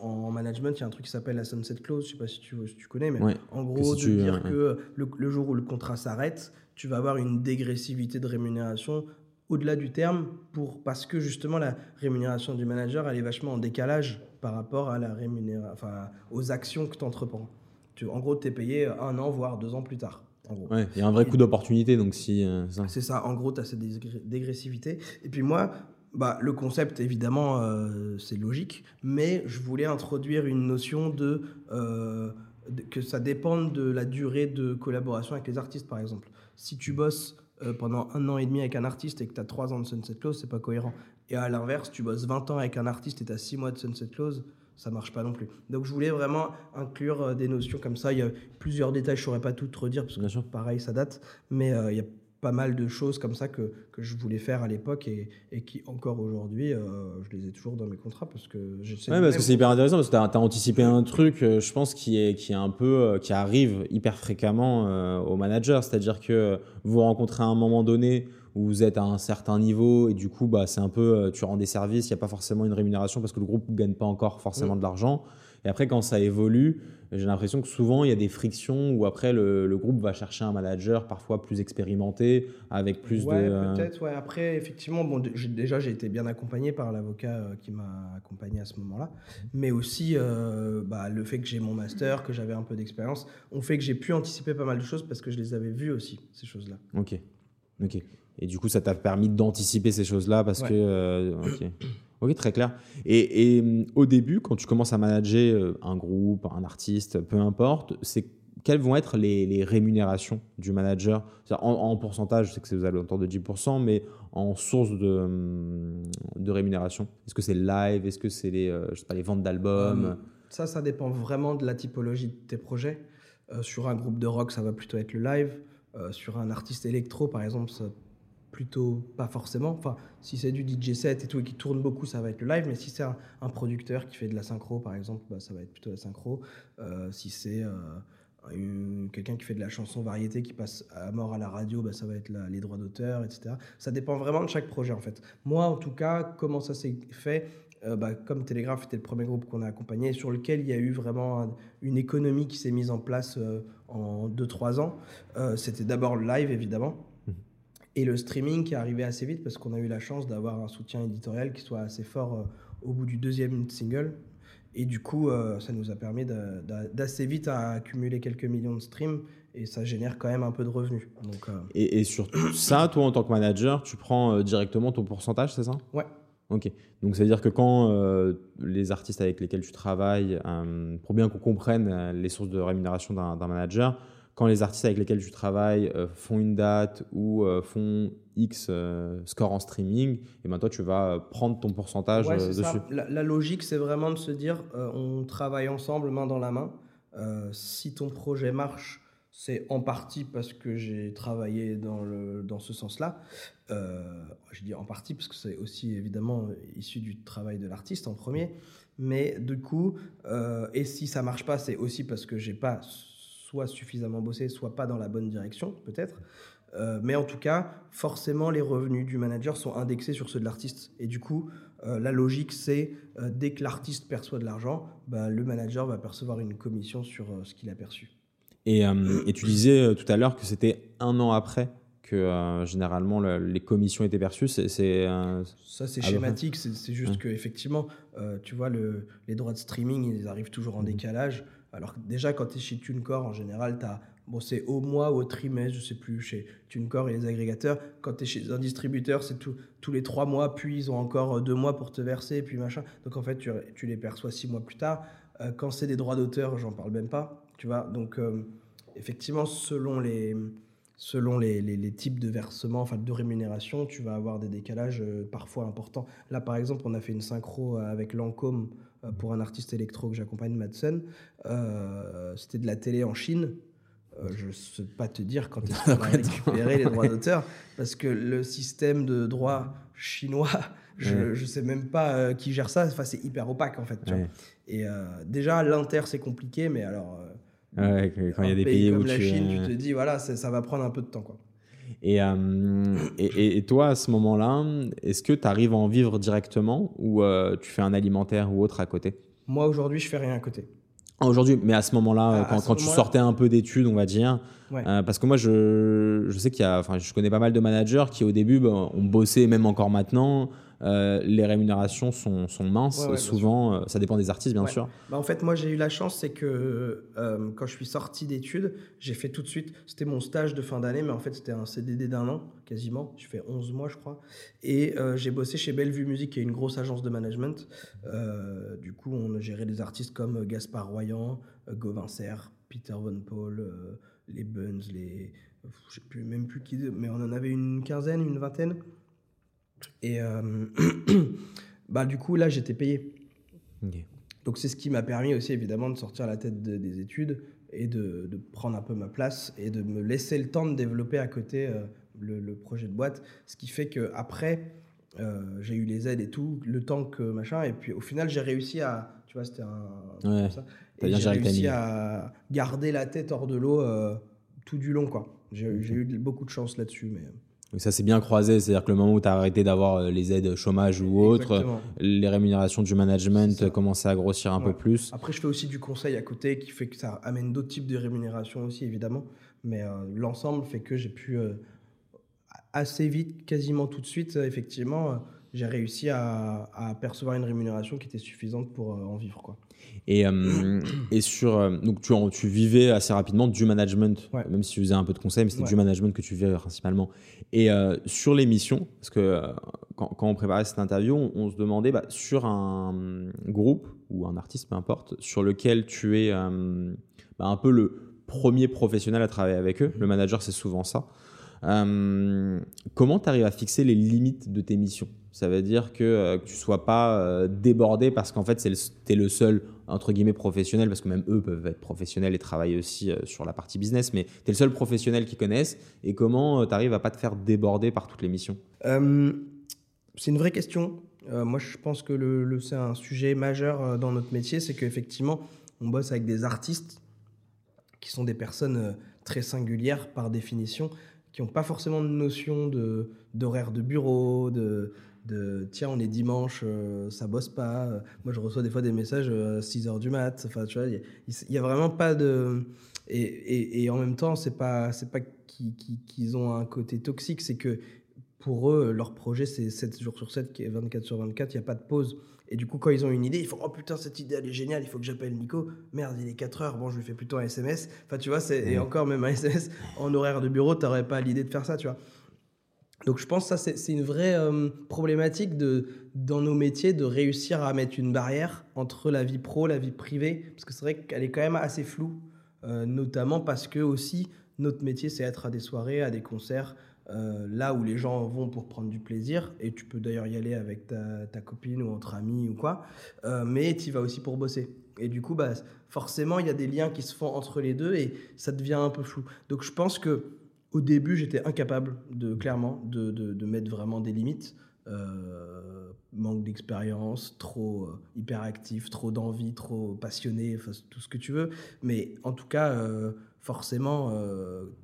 en management, il y a un truc qui s'appelle la sunset clause, je sais pas si tu, tu connais, mais en gros, de dire que le, jour où le contrat s'arrête, tu vas avoir une dégressivité de rémunération au-delà du terme pour, parce que justement la rémunération du manager, elle est vachement en décalage par rapport à la rémunération, enfin, aux actions que tu entreprends. Tu, en gros, tu es payé un an, voire deux ans plus tard. il y a un vrai coup d'opportunité, donc si. Euh, c'est ça, en gros, tu as cette dégressivité. Et puis moi, bah, le concept, évidemment, euh, c'est logique, mais je voulais introduire une notion euh, de, que ça dépende de la durée de collaboration avec les artistes, par exemple. Si tu bosses euh, pendant un an et demi avec un artiste et que tu as trois ans de Sunset Clause, c'est pas cohérent. Et à l'inverse, tu bosses 20 ans avec un artiste et tu as six mois de Sunset Clause, ça marche pas non plus. Donc je voulais vraiment inclure des notions comme ça. Il y a plusieurs détails, je saurais pas tout te redire parce que pareil, ça date, mais il y a pas mal de choses comme ça que, que je voulais faire à l'époque et, et, qui encore aujourd'hui euh, je les ai toujours dans mes contrats parce que ouais, parce que c'est hyper intéressant parce que tu as, anticipé un truc euh, je pense qui est, qui est un peu euh, qui arrive hyper fréquemment aux managers c'est à dire que vous rencontrez à un moment donné où vous êtes à un certain niveau et du coup, bah, c'est un peu, tu rends des services, il n'y a pas forcément une rémunération parce que le groupe ne gagne pas encore forcément mm. de l'argent. Et après, quand ça évolue, j'ai l'impression que souvent, il y a des frictions où après, le, groupe va chercher un manager parfois plus expérimenté, avec plus ouais, de... Euh, peut-être, ouais. Après, effectivement, bon, déjà, j'ai été bien accompagné par l'avocat euh, qui m'a accompagné à ce moment-là. Mais aussi, euh, bah, le fait que j'ai mon master, que j'avais un peu d'expérience, ont fait que j'ai pu anticiper pas mal de choses parce que je les avais vues aussi, ces choses-là. Ok. Ok. Et du coup, ça t'a permis d'anticiper ces choses-là parce que... ok. Ok, très clair. Et, hum, au début, quand tu commences à manager euh, un groupe, un artiste, peu importe, c'est quelles vont être les, rémunérations du manager? En, pourcentage, je sais que c'est aux alentours de 10%, mais en source de, hum, de rémunération Est-ce que c'est live? Est-ce que c'est les, euh, je sais pas, les ventes d'albums? Hum, Ça, ça dépend vraiment de la typologie de tes projets. Euh, sur un groupe de rock, ça va plutôt être le live. sur un artiste électro, par exemple, ça plutôt pas forcément. Enfin, si c'est du DJ set et tout et qui tourne beaucoup, ça va être le live. Mais si c'est un, producteur qui fait de la synchro, par exemple, bah, ça va être plutôt la synchro. Euh, si c'est euh, quelqu'un qui fait de la chanson variété qui passe à mort à la radio, bah, ça va être les droits d'auteur, etc. Ça dépend vraiment de chaque projet en fait. Moi, en tout cas, comment ça s'est fait euh, bah, comme Télégraphe était le premier groupe qu'on a accompagné, sur lequel il y a eu vraiment une économie qui s'est mise en place en 2-3 ans. C'était d'abord le live, évidemment et le streaming qui est arrivé assez vite parce qu'on a eu la chance d'avoir un soutien éditorial qui soit assez fort euh, au bout du deuxième single. Et du coup, euh, ça nous a permis d'assez vite à accumuler quelques millions de streams et ça génère quand même un peu de revenus. Donc, euh, et, et, sur ça, toi, en tant que manager, tu prends directement ton pourcentage, c'est ça? Ouais. Ok. Donc, ça veut dire que quand les artistes avec lesquels tu travailles, pour bien qu'on comprenne les sources de rémunération d'un manager, quand les artistes avec lesquels tu travailles euh, font une date ou euh, font X euh, score en streaming, et ben toi tu vas prendre ton pourcentage dessus. La, logique c'est vraiment de se dire on travaille ensemble main dans la main. si ton projet marche, c'est en partie parce que j'ai travaillé dans, le, dans ce sens-là. je dis en partie parce que c'est aussi évidemment issu du travail de l'artiste en premier. Mais du coup, et si ça marche pas, c'est aussi parce que j'ai pas soit suffisamment bossé, soit pas dans la bonne direction, peut-être. Euh, mais en tout cas, forcément, les revenus du manager sont indexés sur ceux de l'artiste. Et du coup, euh, la logique, c'est euh, dès que l'artiste perçoit de l'argent, bah, le manager va percevoir une commission sur ce qu'il a perçu. Et, et tu disais tout à l'heure que c'était un an après que généralement les commissions étaient perçues. C'est, Ça, c'est schématique. C'est, juste que effectivement, tu vois, le, les droits de streaming, ils arrivent toujours en mmh. décalage. Alors déjà, quand tu es chez TuneCore, en général, tu bon, c'est au mois ou au trimestre, je sais plus, chez TuneCore et les agrégateurs. Quand tu es chez un distributeur, c'est tous les trois mois, puis ils ont encore euh, deux mois pour te verser, puis machin. Donc en fait, tu, les perçois six mois plus tard. Euh, quand c'est des droits d'auteur, j'en parle même pas, tu vois. Donc euh, effectivement, selon les selon les, les, types de versements, enfin de rémunération, tu vas avoir des décalages parfois importants. Là, par exemple, on a fait une synchro avec Lancôme pour un artiste électro que j'accompagne, Madsen. Euh, c'était de la télé en Chine. Euh, je ne sais pas te dire quand est-ce qu'on va récupérer les droits d'auteur, parce que le système de droit chinois, je ne sais même pas qui gère ça. Enfin, c'est hyper opaque en fait. Et déjà, l'inter, c'est compliqué, mais alors. quand il y a des pays comme où la tu, Chine, tu te dis, voilà, ça va prendre un peu de temps. Quoi. Euh, et, et, toi, à ce moment-là, est-ce que tu arrives à en vivre directement ou euh, tu fais un alimentaire ou autre à côté? Moi, aujourd'hui, je fais rien à côté. Ah, aujourd'hui, mais à ce moment-là, quand, quand tu sortais un peu d'études, on va dire, euh, parce que moi, je, je sais qu'il y a, enfin, je connais pas mal de managers qui au début ben, ont bossé, même encore maintenant, euh, les rémunérations sont, sont minces. Souvent, euh, ça dépend des artistes, bien sûr. Bah, en fait, moi, j'ai eu la chance, c'est que euh, quand je suis sorti d'études, j'ai fait tout de suite. C'était mon stage de fin d'année, mais en fait, c'était un CDD d'un an, quasiment. Je fais 11 mois, je crois. Et j'ai bossé chez Bellevue Musique, qui est une grosse agence de management. du coup, on gérait des artistes comme Gaspard Royan, Gauvin Serre, Peter Von Paul, les Buns, les. Je sais plus, même plus qui. Mais on en avait une quinzaine, une vingtaine. Et euh, bah, du coup, là, j'étais payé. Donc, c'est ce qui m'a permis aussi, évidemment, de sortir la tête des études et de, de, prendre un peu ma place et de me laisser le temps de développer à côté euh, le, projet de boîte. Ce qui fait que après, euh, j'ai eu les aides et tout, le temps que machin. Et puis, au final, j'ai réussi à. Tu vois, c'était un. j'ai réussi à garder la tête hors de l'eau tout du long, quoi. J'ai eu beaucoup de chance là-dessus, mais. Donc ça c'est bien croisé, c'est-à-dire que le moment où tu as arrêté d'avoir euh, les aides chômage ou autres, les rémunérations du management commençaient à grossir un peu plus. Après je fais aussi du conseil à côté qui fait que ça amène d'autres types de rémunérations aussi évidemment, mais euh, l'ensemble fait que j'ai pu euh, assez vite, quasiment tout de suite, effectivement, j'ai réussi à, à, percevoir une rémunération qui était suffisante pour en vivre. Quoi. Et, euh, et sur, euh, donc tu, tu, vivais assez rapidement du management, même si tu faisais un peu de conseil, mais c'était du management que tu vivais principalement. Et euh, sur l'émission, parce que quand, quand, on préparait cette interview, on, se demandait bah, sur un groupe ou un artiste, peu importe, sur lequel tu es bah, un peu le premier professionnel à travailler avec eux. Le manager, c'est souvent ça. Comment tu arrives à fixer les limites de tes missions? Ça veut dire que, tu ne sois pas débordé parce qu'en fait, tu es le seul entre guillemets professionnels, parce que même eux peuvent être professionnels et travailler aussi euh, sur la partie business, mais tu es le seul professionnel qu'ils connaissent, et comment euh, tu arrives à pas te faire déborder par toutes les missions? Euh, C'est une vraie question. moi, je pense que le, c'est un sujet majeur dans notre métier, c'est qu'effectivement, on bosse avec des artistes qui sont des personnes très singulières par définition, qui n'ont pas forcément de notion de, d'horaire de bureau, de, de tiens, on est dimanche, euh, ça bosse pas. Moi, je reçois des fois des messages euh, à 6 heures du mat. Enfin, tu vois, il n'y a, vraiment pas de. Et, et, en même temps, c'est pas, c'est pas qu'ils ont un côté toxique, c'est que pour eux, leur projet, c'est 7 jours sur 7, 24 sur 24, il n'y a pas de pause. Et du coup, quand ils ont une idée, ils font Oh putain, cette idée, elle est géniale, il faut que j'appelle Nico. Merde, il est 4 heures, bon, je lui fais plutôt un SMS. Enfin, tu vois, et encore, même un SMS en horaire de bureau, tu n'aurais pas l'idée de faire ça, tu vois. Donc je pense que ça, c'est une vraie euh, problématique de, dans nos métiers de réussir à mettre une barrière entre la vie pro, la vie privée, parce que c'est vrai qu'elle est quand même assez floue, euh, notamment parce que aussi notre métier, c'est être à des soirées, à des concerts, euh, là où les gens vont pour prendre du plaisir, et tu peux d'ailleurs y aller avec ta, ta, copine ou entre amis ou quoi, mais tu vas aussi pour bosser. Et du coup, bah, forcément, il y a des liens qui se font entre les deux et ça devient un peu flou. Donc je pense que au début, j'étais incapable de clairement de, de, mettre vraiment des limites. Euh, manque d'expérience, trop euh, hyperactif, trop d'envie, trop passionné, tout ce que tu veux. Mais en tout cas, euh, forcément,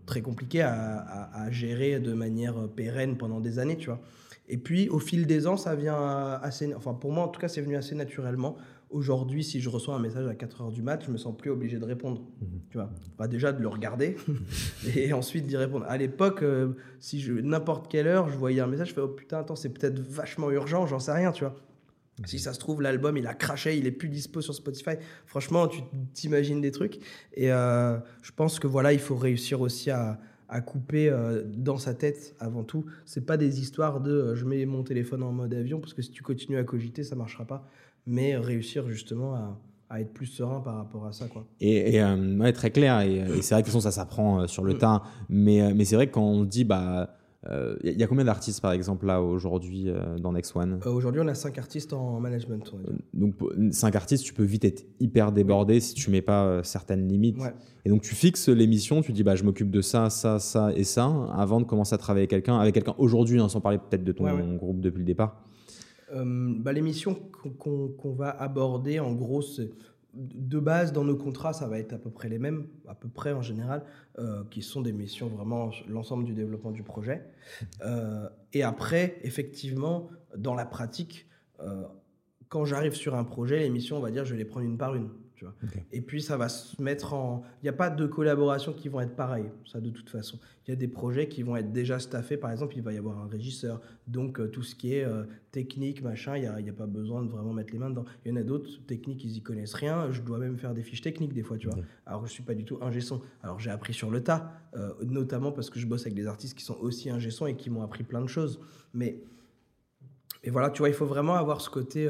très compliqué à, à, gérer de manière pérenne pendant des années, tu vois. Et puis, au fil des ans, ça vient assez. Enfin, pour moi, en tout cas, c'est venu assez naturellement. Aujourd'hui, si je reçois un message à 4 heures du mat, je me sens plus obligé de répondre. Mhm. Tu vois, pas déjà de le regarder et ensuite d'y répondre. À l'époque, euh, si je n'importe quelle heure, je voyais un message, je fais oh putain, attends, c'est peut-être vachement urgent, j'en sais rien, tu vois. Mhm. Si ça se trouve, l'album, il a craché, il est plus dispo sur Spotify. Franchement, tu t'imagines des trucs. Et euh, je pense que voilà, il faut réussir aussi à, à couper euh, dans sa tête avant tout. C'est pas des histoires de je mets mon téléphone en mode avion parce que si tu continues à cogiter, ça marchera pas mais réussir justement à, à, être plus serein par rapport à ça. Quoi. Et, et euh, très clair, et, c'est vrai que ça s'apprend euh, sur le mm. tas, mais, euh, mais c'est vrai que quand on dit, bah, il y a combien d'artistes par exemple là aujourd'hui dans Next One? Aujourd'hui, on a 5 artistes en management. donc 5 artistes, tu peux vite être hyper débordé si tu mets pas certaines limites. Et donc tu fixes l'émission, tu dis bah je m'occupe de ça, ça, ça et ça avant de commencer à travailler avec quelqu'un, avec quelqu'un aujourd'hui, hein, sans parler peut-être de ton groupe depuis le départ. Euh, bah, L'émission qu'on va aborder, en gros, de base, dans nos contrats, ça va être à peu près les mêmes, à peu près en général, euh, qui sont des missions vraiment l'ensemble du développement du projet. Euh, et après, effectivement, dans la pratique, quand j'arrive sur un projet, les missions, on va dire, je vais les prendre une par une. Et puis ça va se mettre en. Il n'y a pas de collaborations qui vont être pareilles, ça de toute façon. Il y a des projets qui vont être déjà staffés, par exemple, il va y avoir un régisseur. Donc euh, tout ce qui est euh, technique, machin, il n'y a, a, pas besoin de vraiment mettre les mains dedans. Il y en a d'autres, techniques, ils y connaissent rien. Je dois même faire des fiches techniques des fois, tu vois. Alors je ne suis pas du tout ingé son. Alors j'ai appris sur le tas, euh, notamment parce que je bosse avec des artistes qui sont aussi ingé son et qui m'ont appris plein de choses. Mais. Et voilà, tu vois, il faut vraiment avoir ce côté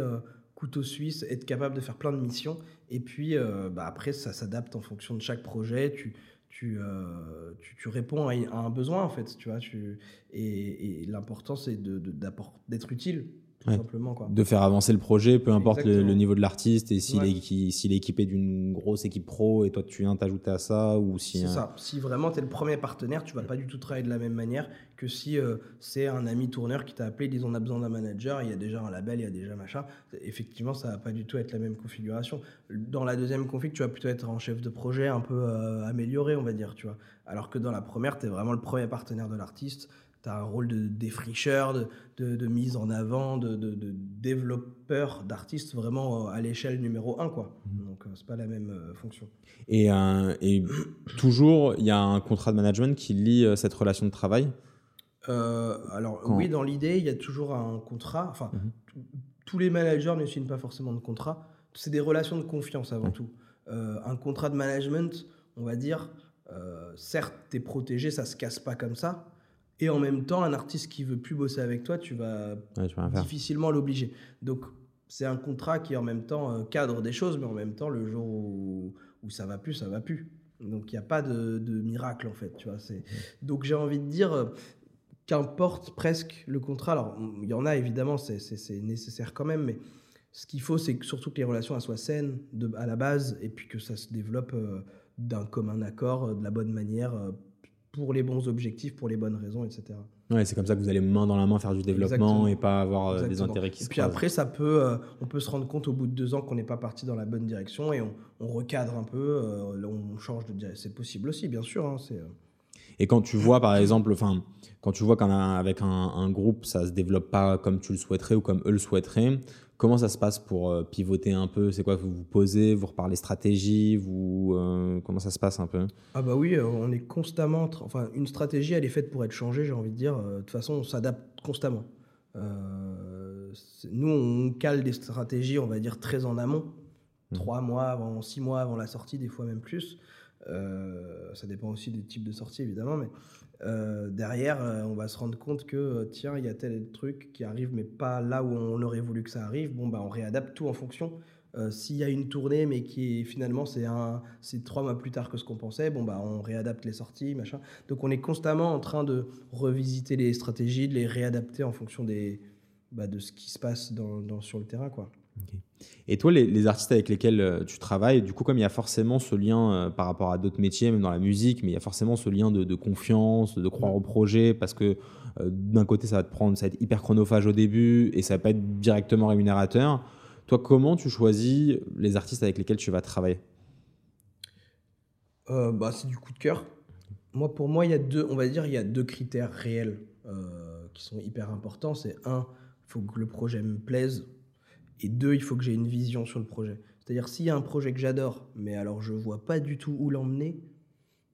couteau suisse, être capable de faire plein de missions. Et puis, euh, bah après, ça s'adapte en fonction de chaque projet. Tu, tu, euh, tu, réponds à, un besoin, en fait. Tu vois, tu, et, et l'important, c'est d'être utile simplement. Quoi. De faire avancer le projet, peu importe le, niveau de l'artiste et s'il est, équipé d'une grosse équipe pro et toi tu viens t'ajouter à ça ou si. C'est ça. Si vraiment tu es le premier partenaire, tu vas pas du tout travailler de la même manière que si euh, c'est un ami tourneur qui t'a appelé, disons on a besoin d'un manager, il y a déjà un label, il y a déjà machin. Effectivement, ça va pas du tout être la même configuration. Dans la deuxième config, tu vas plutôt être en chef de projet un peu euh, amélioré, on va dire, tu vois. Alors que dans la première, tu es vraiment le premier partenaire de l'artiste as un rôle de défricheur, de, de, mise en avant, de, de développeur, d'artiste vraiment à l'échelle numéro un. Quoi. Mmh. Donc, c'est pas la même fonction. Et, et toujours, il y a un contrat de management qui lie cette relation de travail? Alors, oui, dans l'idée, il y a toujours un contrat. Enfin, mmh. tous les managers ne signent pas forcément de contrat. C'est des relations de confiance avant tout. un contrat de management, on va dire, euh, certes, tu es protégé, ça se casse pas comme ça. Et en même temps, un artiste qui veut plus bosser avec toi, tu vas, difficilement l'obliger. Donc, c'est un contrat qui en même temps euh, cadre des choses, mais en même temps, le jour où, ça va plus, ça va plus. Donc, il n'y a pas de, miracle, en fait. Tu vois, Donc, j'ai envie de dire, euh, qu'importe presque le contrat. Alors, il y en a évidemment, c'est nécessaire quand même, mais ce qu'il faut, c'est surtout que les relations soient saines de, à la base et puis que ça se développe d'un commun accord, euh, de la bonne manière, euh, pour les bons objectifs, pour les bonnes raisons, etc. Ouais, c'est comme ça que vous allez main dans la main faire du développement et pas avoir euh, des intérêts qui et puis après, ça peut, on peut se rendre compte au bout de deux ans qu'on n'est pas parti dans la bonne direction et on, recadre un peu, on change de direction. C'est possible aussi, bien sûr. Hein, et quand tu vois, par exemple, enfin, quand tu vois qu'avec un, un, groupe, ça se développe pas comme tu le souhaiterais ou comme eux le souhaiteraient, Comment ça se passe pour euh, pivoter un peu? C'est quoi Vous vous posez, vous reparlez stratégie? Vous, euh, Comment ça se passe un peu? Ah bah oui, euh, on est constamment... Enfin, une stratégie, elle est faite pour être changée, j'ai envie de dire. De toute façon, on s'adapte constamment. nous, on cale des stratégies, on va dire, très en amont. Mmh. Trois mois avant, six mois avant la sortie, des fois même plus. ça dépend aussi des types de sorties, évidemment, mais euh, derrière, euh, on va se rendre compte que euh, tiens, il y a tel truc qui arrive, mais pas là où on aurait voulu que ça arrive. Bon, bah, on réadapte tout en fonction. S'il y a une tournée, mais qui est, finalement c'est un, c'est trois mois plus tard que ce qu'on pensait, bon bah on réadapte les sorties, machin. Donc on est constamment en train de revisiter les stratégies, de les réadapter en fonction des, bah, de ce qui se passe sur le terrain, quoi. Et toi, les, artistes avec lesquels euh, tu travailles, du coup, comme il y a forcément ce lien euh, par rapport à d'autres métiers, même dans la musique, mais il y a forcément ce lien de, confiance, de croire au projet, parce que euh, d'un côté, ça va te prendre, ça va être hyper chronophage au début et ça va pas être directement rémunérateur. Toi, comment tu choisis les artistes avec lesquels tu vas travailler? Bah, C'est du coup de cœur. Moi, pour moi, il y a deux, on va dire, il y a deux critères réels qui sont hyper importants. C'est un, il faut que le projet me plaise et deux, il faut que j'ai une vision sur le projet. C'est-à-dire, s'il y a un projet que j'adore, mais alors je vois pas du tout où l'emmener,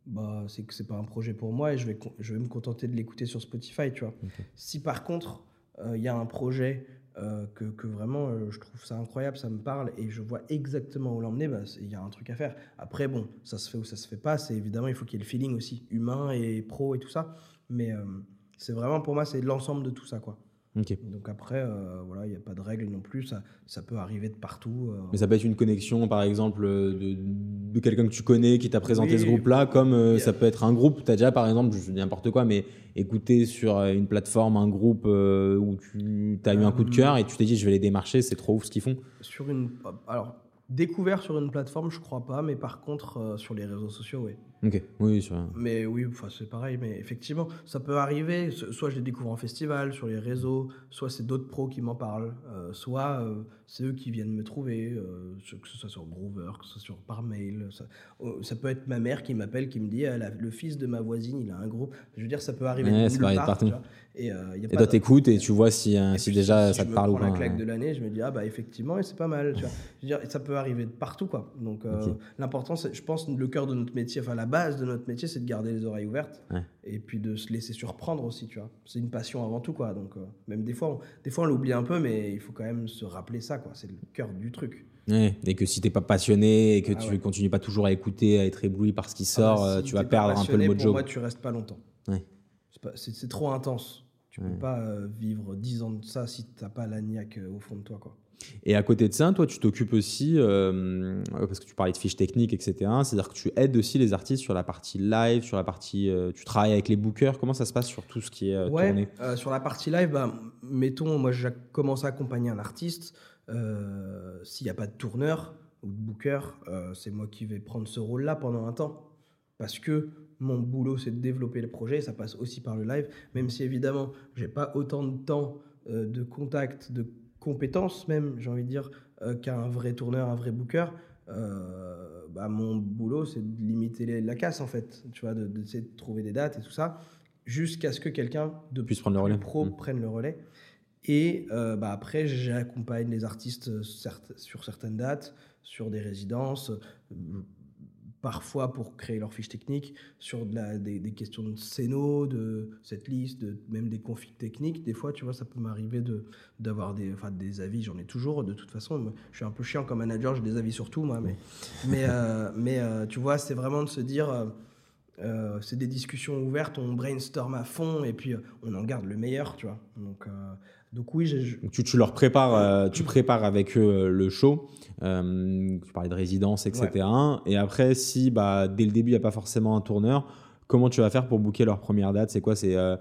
bah, c'est que c'est pas un projet pour moi et je vais, je vais me contenter de l'écouter sur Spotify, tu vois. Si par contre, euh, il y a un projet euh, que, que, vraiment euh, je trouve ça incroyable, ça me parle et je vois exactement où l'emmener, bah, il y a un truc à faire. Après, bon, ça se fait ou ça se fait pas, c'est évidemment, il faut qu'il y ait le feeling aussi, humain et pro et tout ça. Mais c'est vraiment, pour moi, c'est l'ensemble de tout ça, quoi. Donc après, euh, voilà, il n'y a pas de règle non plus, ça, ça peut arriver de partout. Euh. Mais ça peut être une connexion, par exemple, de, de quelqu'un que tu connais qui t'a présenté ce groupe-là, comme euh, ça peut être un groupe, tu as déjà, par exemple, je dis n'importe quoi, mais écouter sur une plateforme un groupe où tu as eu un coup de cœur et tu t'es dit, je vais les démarcher, c'est trop ouf ce qu'ils font. Sur une... Alors, découvert sur une plateforme, je crois pas, mais par contre, sur les réseaux sociaux, oui. Ok, oui, Mais oui, c'est pareil, mais effectivement, ça peut arriver. Soit je les découvre en festival, sur les réseaux, soit c'est d'autres pros qui m'en parlent, euh, soit euh, c'est eux qui viennent me trouver, euh, que ce soit sur Groover, que ce soit sur, par mail. Ça, ça peut être ma mère qui m'appelle, qui me dit ah, le fils de ma voisine, il a un groupe. Je veux dire, ça peut arriver ouais, de partout. Et, et toi, t'écoutes et tu vois si, si déjà ça te parle ou pas. la claque de l'année, je me dis ah bah effectivement, et c'est pas mal. Tu vois. Je veux dire, ça peut arriver de partout, quoi. Donc l'important, c'est, je pense, le cœur de notre métier, enfin la base de notre métier, c'est de garder les oreilles ouvertes et puis de se laisser surprendre aussi, tu vois. C'est une passion avant tout, quoi. Donc, euh, même des fois, on, des fois, on l'oublie un peu, mais il faut quand même se rappeler ça, quoi. C'est le cœur du truc. et que si t'es pas passionné et que ah tu continues pas toujours à écouter, à être ébloui par ce qui ah bah, sort, euh, tu vas perdre un peu le mojo. Pour moi, tu restes pas longtemps. C'est trop intense. Tu peux pas euh, vivre 10 ans de ça si t'as pas l'agnac au fond de toi, quoi. Et à côté de ça, toi, tu t'occupes aussi, euh, parce que tu parlais de fiches techniques, etc. C'est-à-dire que tu aides aussi les artistes sur la partie live, sur la partie. Euh, tu travailles avec les bookers. Comment ça se passe sur tout ce qui est euh, ouais, tourné Sur la partie live, bah, mettons, moi, j'ai commencé à accompagner un artiste. S'il n'y a pas de tourneur ou de booker, c'est moi qui vais prendre ce rôle-là pendant un temps. Parce que mon boulot, c'est de développer le projet. Ça passe aussi par le live. Même si, évidemment, j'ai pas autant de temps de contact, de compétences même, j'ai envie de dire, euh, qu'un vrai tourneur, un vrai booker, euh, bah, mon boulot, c'est de limiter la casse, en fait, tu vois, d'essayer de, trouver des dates et tout ça. jusqu'à ce que quelqu'un de puisse prendre le relais. pro Mm. prenne le relais. Et euh, bah, après, j'accompagne les artistes certes- sur certaines dates, sur des résidences, parfois pour créer leur fiche technique, sur de la- des, des questions de scéno, de cette liste, de, même des configs techniques. Des fois, tu vois, ça peut m'arriver de- d'avoir des, enfin, des avis, j'en ai toujours, de toute façon. Je suis un peu chiant comme manager, j'ai des avis sur tout, moi. Mais, mais, euh, mais euh, tu vois, c'est vraiment de se dire... euh, c'est des discussions ouvertes, on brainstorm à fond et puis on en garde le meilleur, tu vois. Donc, donc oui, j'ai- je- Donc, Tu, tu leur prépares, euh, tu prépares avec eux euh, le show. Euh, tu parlais de résidence, etc. Et après, si bah, dès le début, il n'y a pas forcément un tourneur, comment tu vas faire pour booker leur première date? C'est quoi? C'est euh,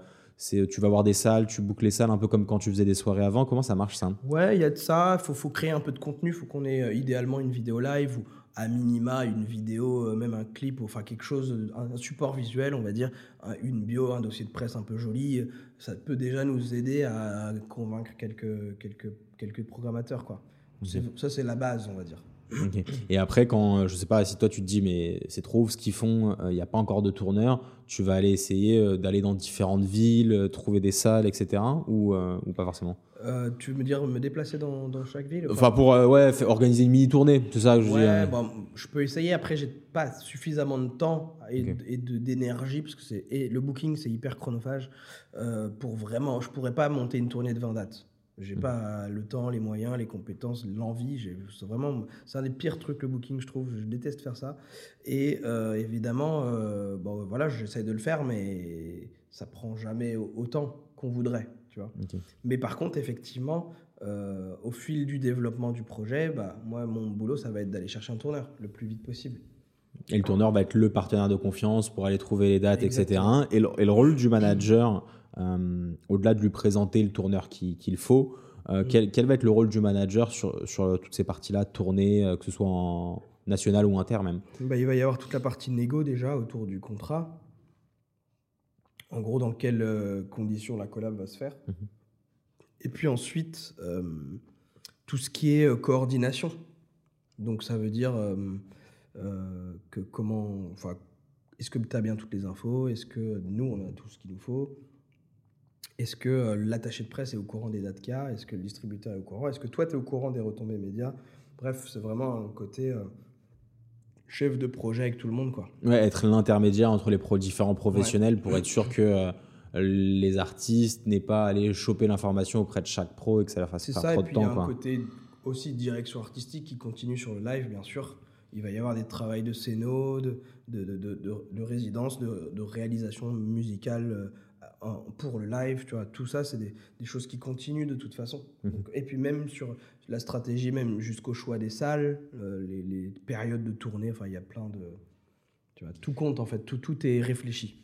tu vas voir des salles, tu bookes les salles un peu comme quand tu faisais des soirées avant. Comment ça marche ça? Ouais, il y a de ça. Il faut, faut créer un peu de contenu. Il faut qu'on ait idéalement une vidéo live ou à minima une vidéo, euh, même un clip, enfin quelque chose, un, support visuel, on va dire, un- une bio, un dossier de presse un peu joli. Ça peut déjà nous aider à convaincre quelques, quelques, quelques programmateurs, quoi. Ça, c'est la base, on va dire. Et après, quand euh, je sais pas si toi tu te dis mais c'est trop ouf ce qu'ils font, euh, il n'y a pas encore de tourneur, tu vas aller essayer euh, d'aller dans différentes villes, euh, trouver des salles, etc. Ou, euh, ou pas forcément? Euh, tu veux me dire me déplacer dans, dans chaque ville Enfin, pour euh, ouais, organiser une mini tournée, c'est ça que je dis. Ouais, euh. bon, je peux essayer. Après, j'ai pas suffisamment de temps et, Ok. et d'énergie parce que c'est et le booking c'est hyper chronophage euh, pour vraiment. Je pourrais pas monter une tournée de 20 dates. J'ai Mhm. pas le temps, les moyens, les compétences, l'envie. J'ai c'est vraiment c'est un des pires trucs le booking, je trouve. Je déteste faire ça. Et évidemment, bon voilà, j'essaie de le faire, mais ça prend jamais au- autant qu'on voudrait, tu vois. Ok. Mais par contre, effectivement, euh, au fil du développement du projet, bah, moi, mon boulot, ça va être d'aller chercher un tourneur le plus vite possible. Et le tourneur va être le partenaire de confiance pour aller trouver les dates, Exactement. etc. Et le, et le rôle du manager, euh, au-delà de lui présenter le tourneur qui- qu'il faut, euh, Mm. quel, quel va être le rôle du manager sur, sur toutes ces parties-là, tournées, que ce soit en national ou inter même? Bah, il va y avoir toute la partie négo déjà autour du contrat. En gros, dans quelles euh, conditions la collab va se faire. Mhm. Et puis ensuite, euh, tout ce qui est euh, coordination. Donc ça veut dire euh, que comment, enfin, est-ce que tu as bien toutes les infos? Est-ce que nous, on a tout ce qu'il nous faut? Est-ce que l'attaché de presse est au courant des dates qu'il y a Est-ce que le distributeur est au courant? Est-ce que toi, tu es au courant des retombées médias? Bref, c'est vraiment un côté chef de projet avec tout le monde, quoi. Ouais, être l'intermédiaire entre les pro- différents professionnels pour être sûr que euh, les artistes n'aient pas à aller choper l'information auprès de chaque pro et que ça leur fasse C'est ça, trop de puis il y a temps. un côté aussi direction artistique qui continue sur le live, bien sûr. Il va y avoir des travails de scéno, de, de, de, de, de- de résidence, de, réalisation musicale euh, pour le live, tu vois. Tout ça, c'est des, des choses qui continuent de toute façon. Mhm. Donc, et puis même sur la stratégie, même jusqu'au choix des salles, euh, les, les périodes de tournée, enfin, il y a plein de... Tu vois, tout compte, en fait, tout, tout est réfléchi.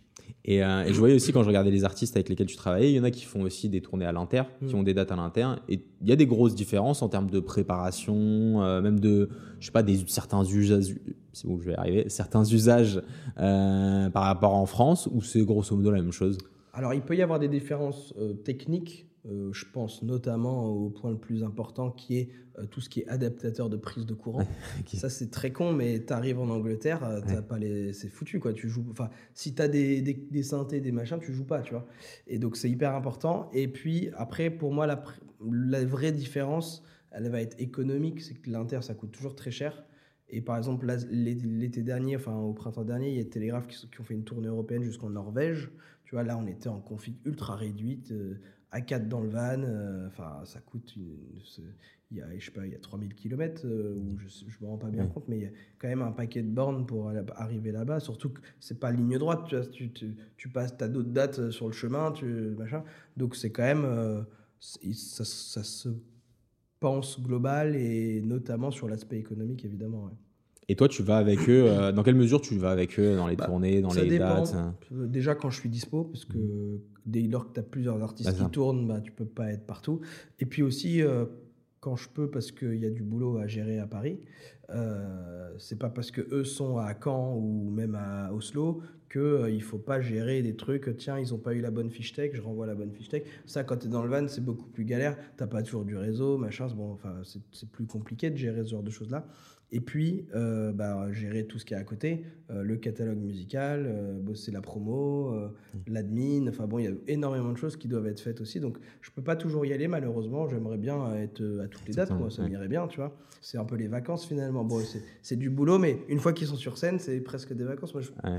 Et, euh, et je voyais aussi quand je regardais les artistes avec lesquels tu travaillais, il y en a qui font aussi des tournées à l'inter, qui Mm. ont des dates à l'inter. Et il y a des grosses différences en termes de préparation, euh, même de, je sais pas, des, certains usages, c'est où je vais arriver, certains usages euh, par rapport en France, ou c'est grosso modo la même chose? Alors, il peut y avoir des différences euh, techniques. euh, je pense notamment au point le plus important qui est euh, tout ce qui est adaptateur de prise de courant. Ça, c'est très con, mais tu arrives en Angleterre, euh, t'as Ouais. pas les... c'est foutu. Quoi. Tu joues... enfin, si tu as des, des, des synthés, des machins, tu joues pas. Tu vois Et donc, c'est hyper important. Et puis, après, pour moi, la, vraie différence, elle va être économique. C'est que l'Inter, ça coûte toujours très cher. Et par exemple, l'été dernier, enfin au printemps dernier, il y a Télégraphe qui, sont- qui ont fait une tournée européenne jusqu'en Norvège. Tu vois, là, on était en config ultra réduite, euh, A4 dans le van. euh, Enfin, ça coûte. il y a, je sais pas, il y a 3000 km, où je ne me rends pas bien Ouais. compte, mais il y a quand même un paquet de bornes pour aller- arriver là-bas. Surtout que c'est pas ligne droite. Tu, vois, tu, tu, tu passes, as d'autres dates euh, sur le chemin, tu, machin. Donc, c'est quand même. euh, ça, ça se pense global et notamment sur l'aspect économique, évidemment. ouais. Et toi, tu vas avec eux, euh, dans quelle mesure tu vas avec eux dans les Bah, tournées, dans les dépend. dates hein Euh, Déjà quand je suis dispo, parce que dès lors que tu as plusieurs artistes Bah, ça. qui tournent, bah, tu peux pas être partout. Et puis aussi, euh, quand je peux, parce qu'il y a du boulot à gérer à Paris, euh, c'est pas parce que eux sont à Caen ou même à Oslo qu'il euh, il faut pas gérer des trucs, tiens, ils ont pas eu la bonne fiche tech, je renvoie la bonne fiche tech. Ça, quand tu es dans le van, c'est beaucoup plus galère. T'as pas toujours du réseau, machin. c'est Bon, enfin, c'est plus compliqué de gérer ce genre de choses-là. Et puis, euh, bah, gérer tout ce qui est à côté, euh, le catalogue musical, euh, bosser la promo, euh, l'admin. Enfin bon, il y a énormément de choses qui doivent être faites aussi. Donc, je peux pas toujours y aller, malheureusement. J'aimerais bien être euh, à toutes les dates, moi, ça m'irait bien, tu vois. C'est un peu les vacances finalement. Bon, c'est- du boulot, mais une fois qu'ils sont sur scène, c'est presque des vacances. Moi, je, Ouais.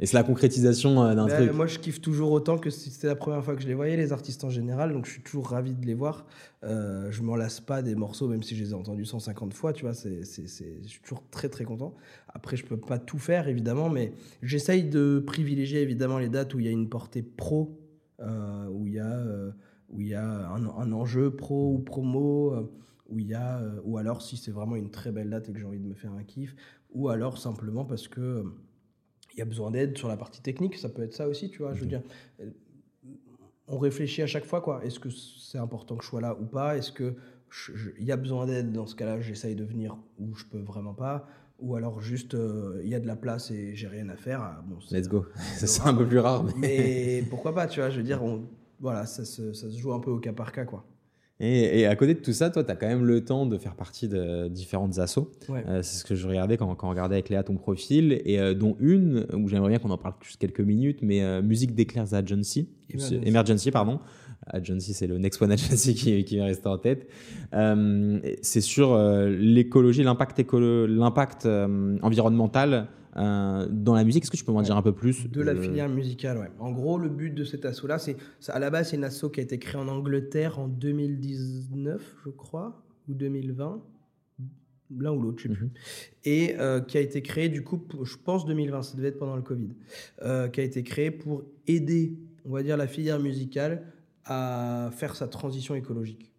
Et c'est la concrétisation euh, d'un bah, truc. moi, je kiffe toujours autant que si c'était la première fois que je les voyais, les artistes en général. Donc, je suis toujours ravi de les voir. Euh, je m'en lasse pas des morceaux, même si je les ai entendus 150 fois. Tu vois, c'est, c'est, je suis toujours très, très content. Après, je peux pas tout faire, évidemment, mais j'essaye de privilégier, évidemment, les dates où il y a une portée pro, euh, où il y a, euh, où il y a un, un enjeu pro ou promo, où il y a, euh, ou alors si c'est vraiment une très belle date et que j'ai envie de me faire un kiff, ou alors simplement parce que il y a besoin d'aide sur la partie technique, ça peut être ça aussi, tu vois. Je veux dire, euh, on réfléchit à chaque fois, quoi. Est-ce que c'est important que je sois là ou pas? Est-ce que il y a besoin d'aide? Dans ce cas-là, j'essaye de venir où je peux vraiment pas. Ou alors juste, euh, il y a de la place et j'ai rien à faire. Ah, Bon, Let's go. Ça, c'est un peu plus rare. mais- Mais pourquoi pas, tu vois Je veux dire, on, voilà, ça se, ça se joue un peu au cas par cas, quoi. Et, et à côté de tout ça, toi, tu as quand même le temps de faire partie de différentes assos. Ouais. Euh, c'est ce que je regardais quand, quand on regardait avec Léa ton profil, et euh, dont une, où j'aimerais bien qu'on en parle juste quelques minutes, mais euh, Musique d'Eclairs Agency. Emergency. Emergency, pardon. Agency, c'est le Next One Agency qui, qui resté en tête. C'est sur l'écologie, l'impact, écolo- l'impact environnemental euh, dans la musique. Est-ce que tu peux m'en dire un peu plus De la filière musicale, ouais. En gros, le but de cet asso-là, c'est à la base, c'est une asso qui a été créée en Angleterre en 2019, je crois, ou 2020, l'un ou l'autre, je sais plus. Mhm. Et euh, qui a été créée, du coup, pour- je pense 2020, ça devait être pendant le Covid, euh, qui a été créée pour aider, on va dire, la filière musicale à faire sa transition écologique.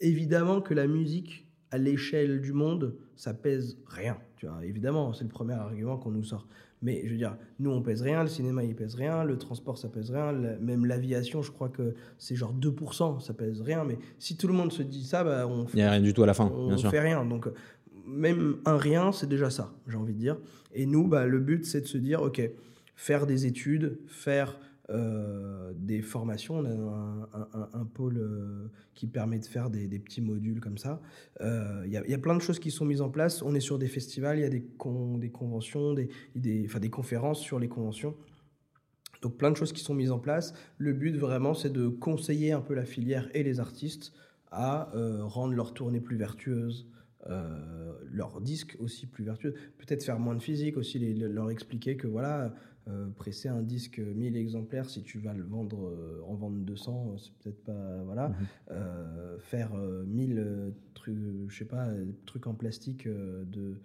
Évidemment que la musique, à l'échelle du monde, ça pèse rien. Tu vois, évidemment, c'est le premier argument qu'on nous sort. Mais je veux dire, nous, on pèse rien, le cinéma, il pèse rien, le transport, ça pèse rien, la- même l'aviation, je crois que c'est genre 2%, ça pèse rien. Mais si tout le monde se dit ça, bah, on, Il n'y a rien du tout à la fin, on bien sûr. fait rien. Donc, même un rien, c'est déjà ça, j'ai envie de dire. Et nous, bah, le but, c'est de se dire, OK, faire des études, faire euh, des formations. On a un, pôle euh, qui permet de faire des, petits modules comme ça. Euh, Il y, a- plein de choses qui sont mises en place. On est sur des festivals, il y a des, con- des conventions, des, conférences sur les conventions. Donc plein de choses qui sont mises en place. Le but vraiment, c'est de conseiller un peu la filière et les artistes à rendre leur tournée plus vertueuse, euh, leur disque aussi plus vertueux. Peut-être faire moins de physique aussi, les- leur expliquer que voilà, euh, presser un disque 1000 exemplaires, si tu vas le vendre euh, en vendre 200, euh, c'est peut-être pas. Voilà. Mhm. Euh, faire euh, 1000 euh, trucs, je sais pas, trucs en plastique de.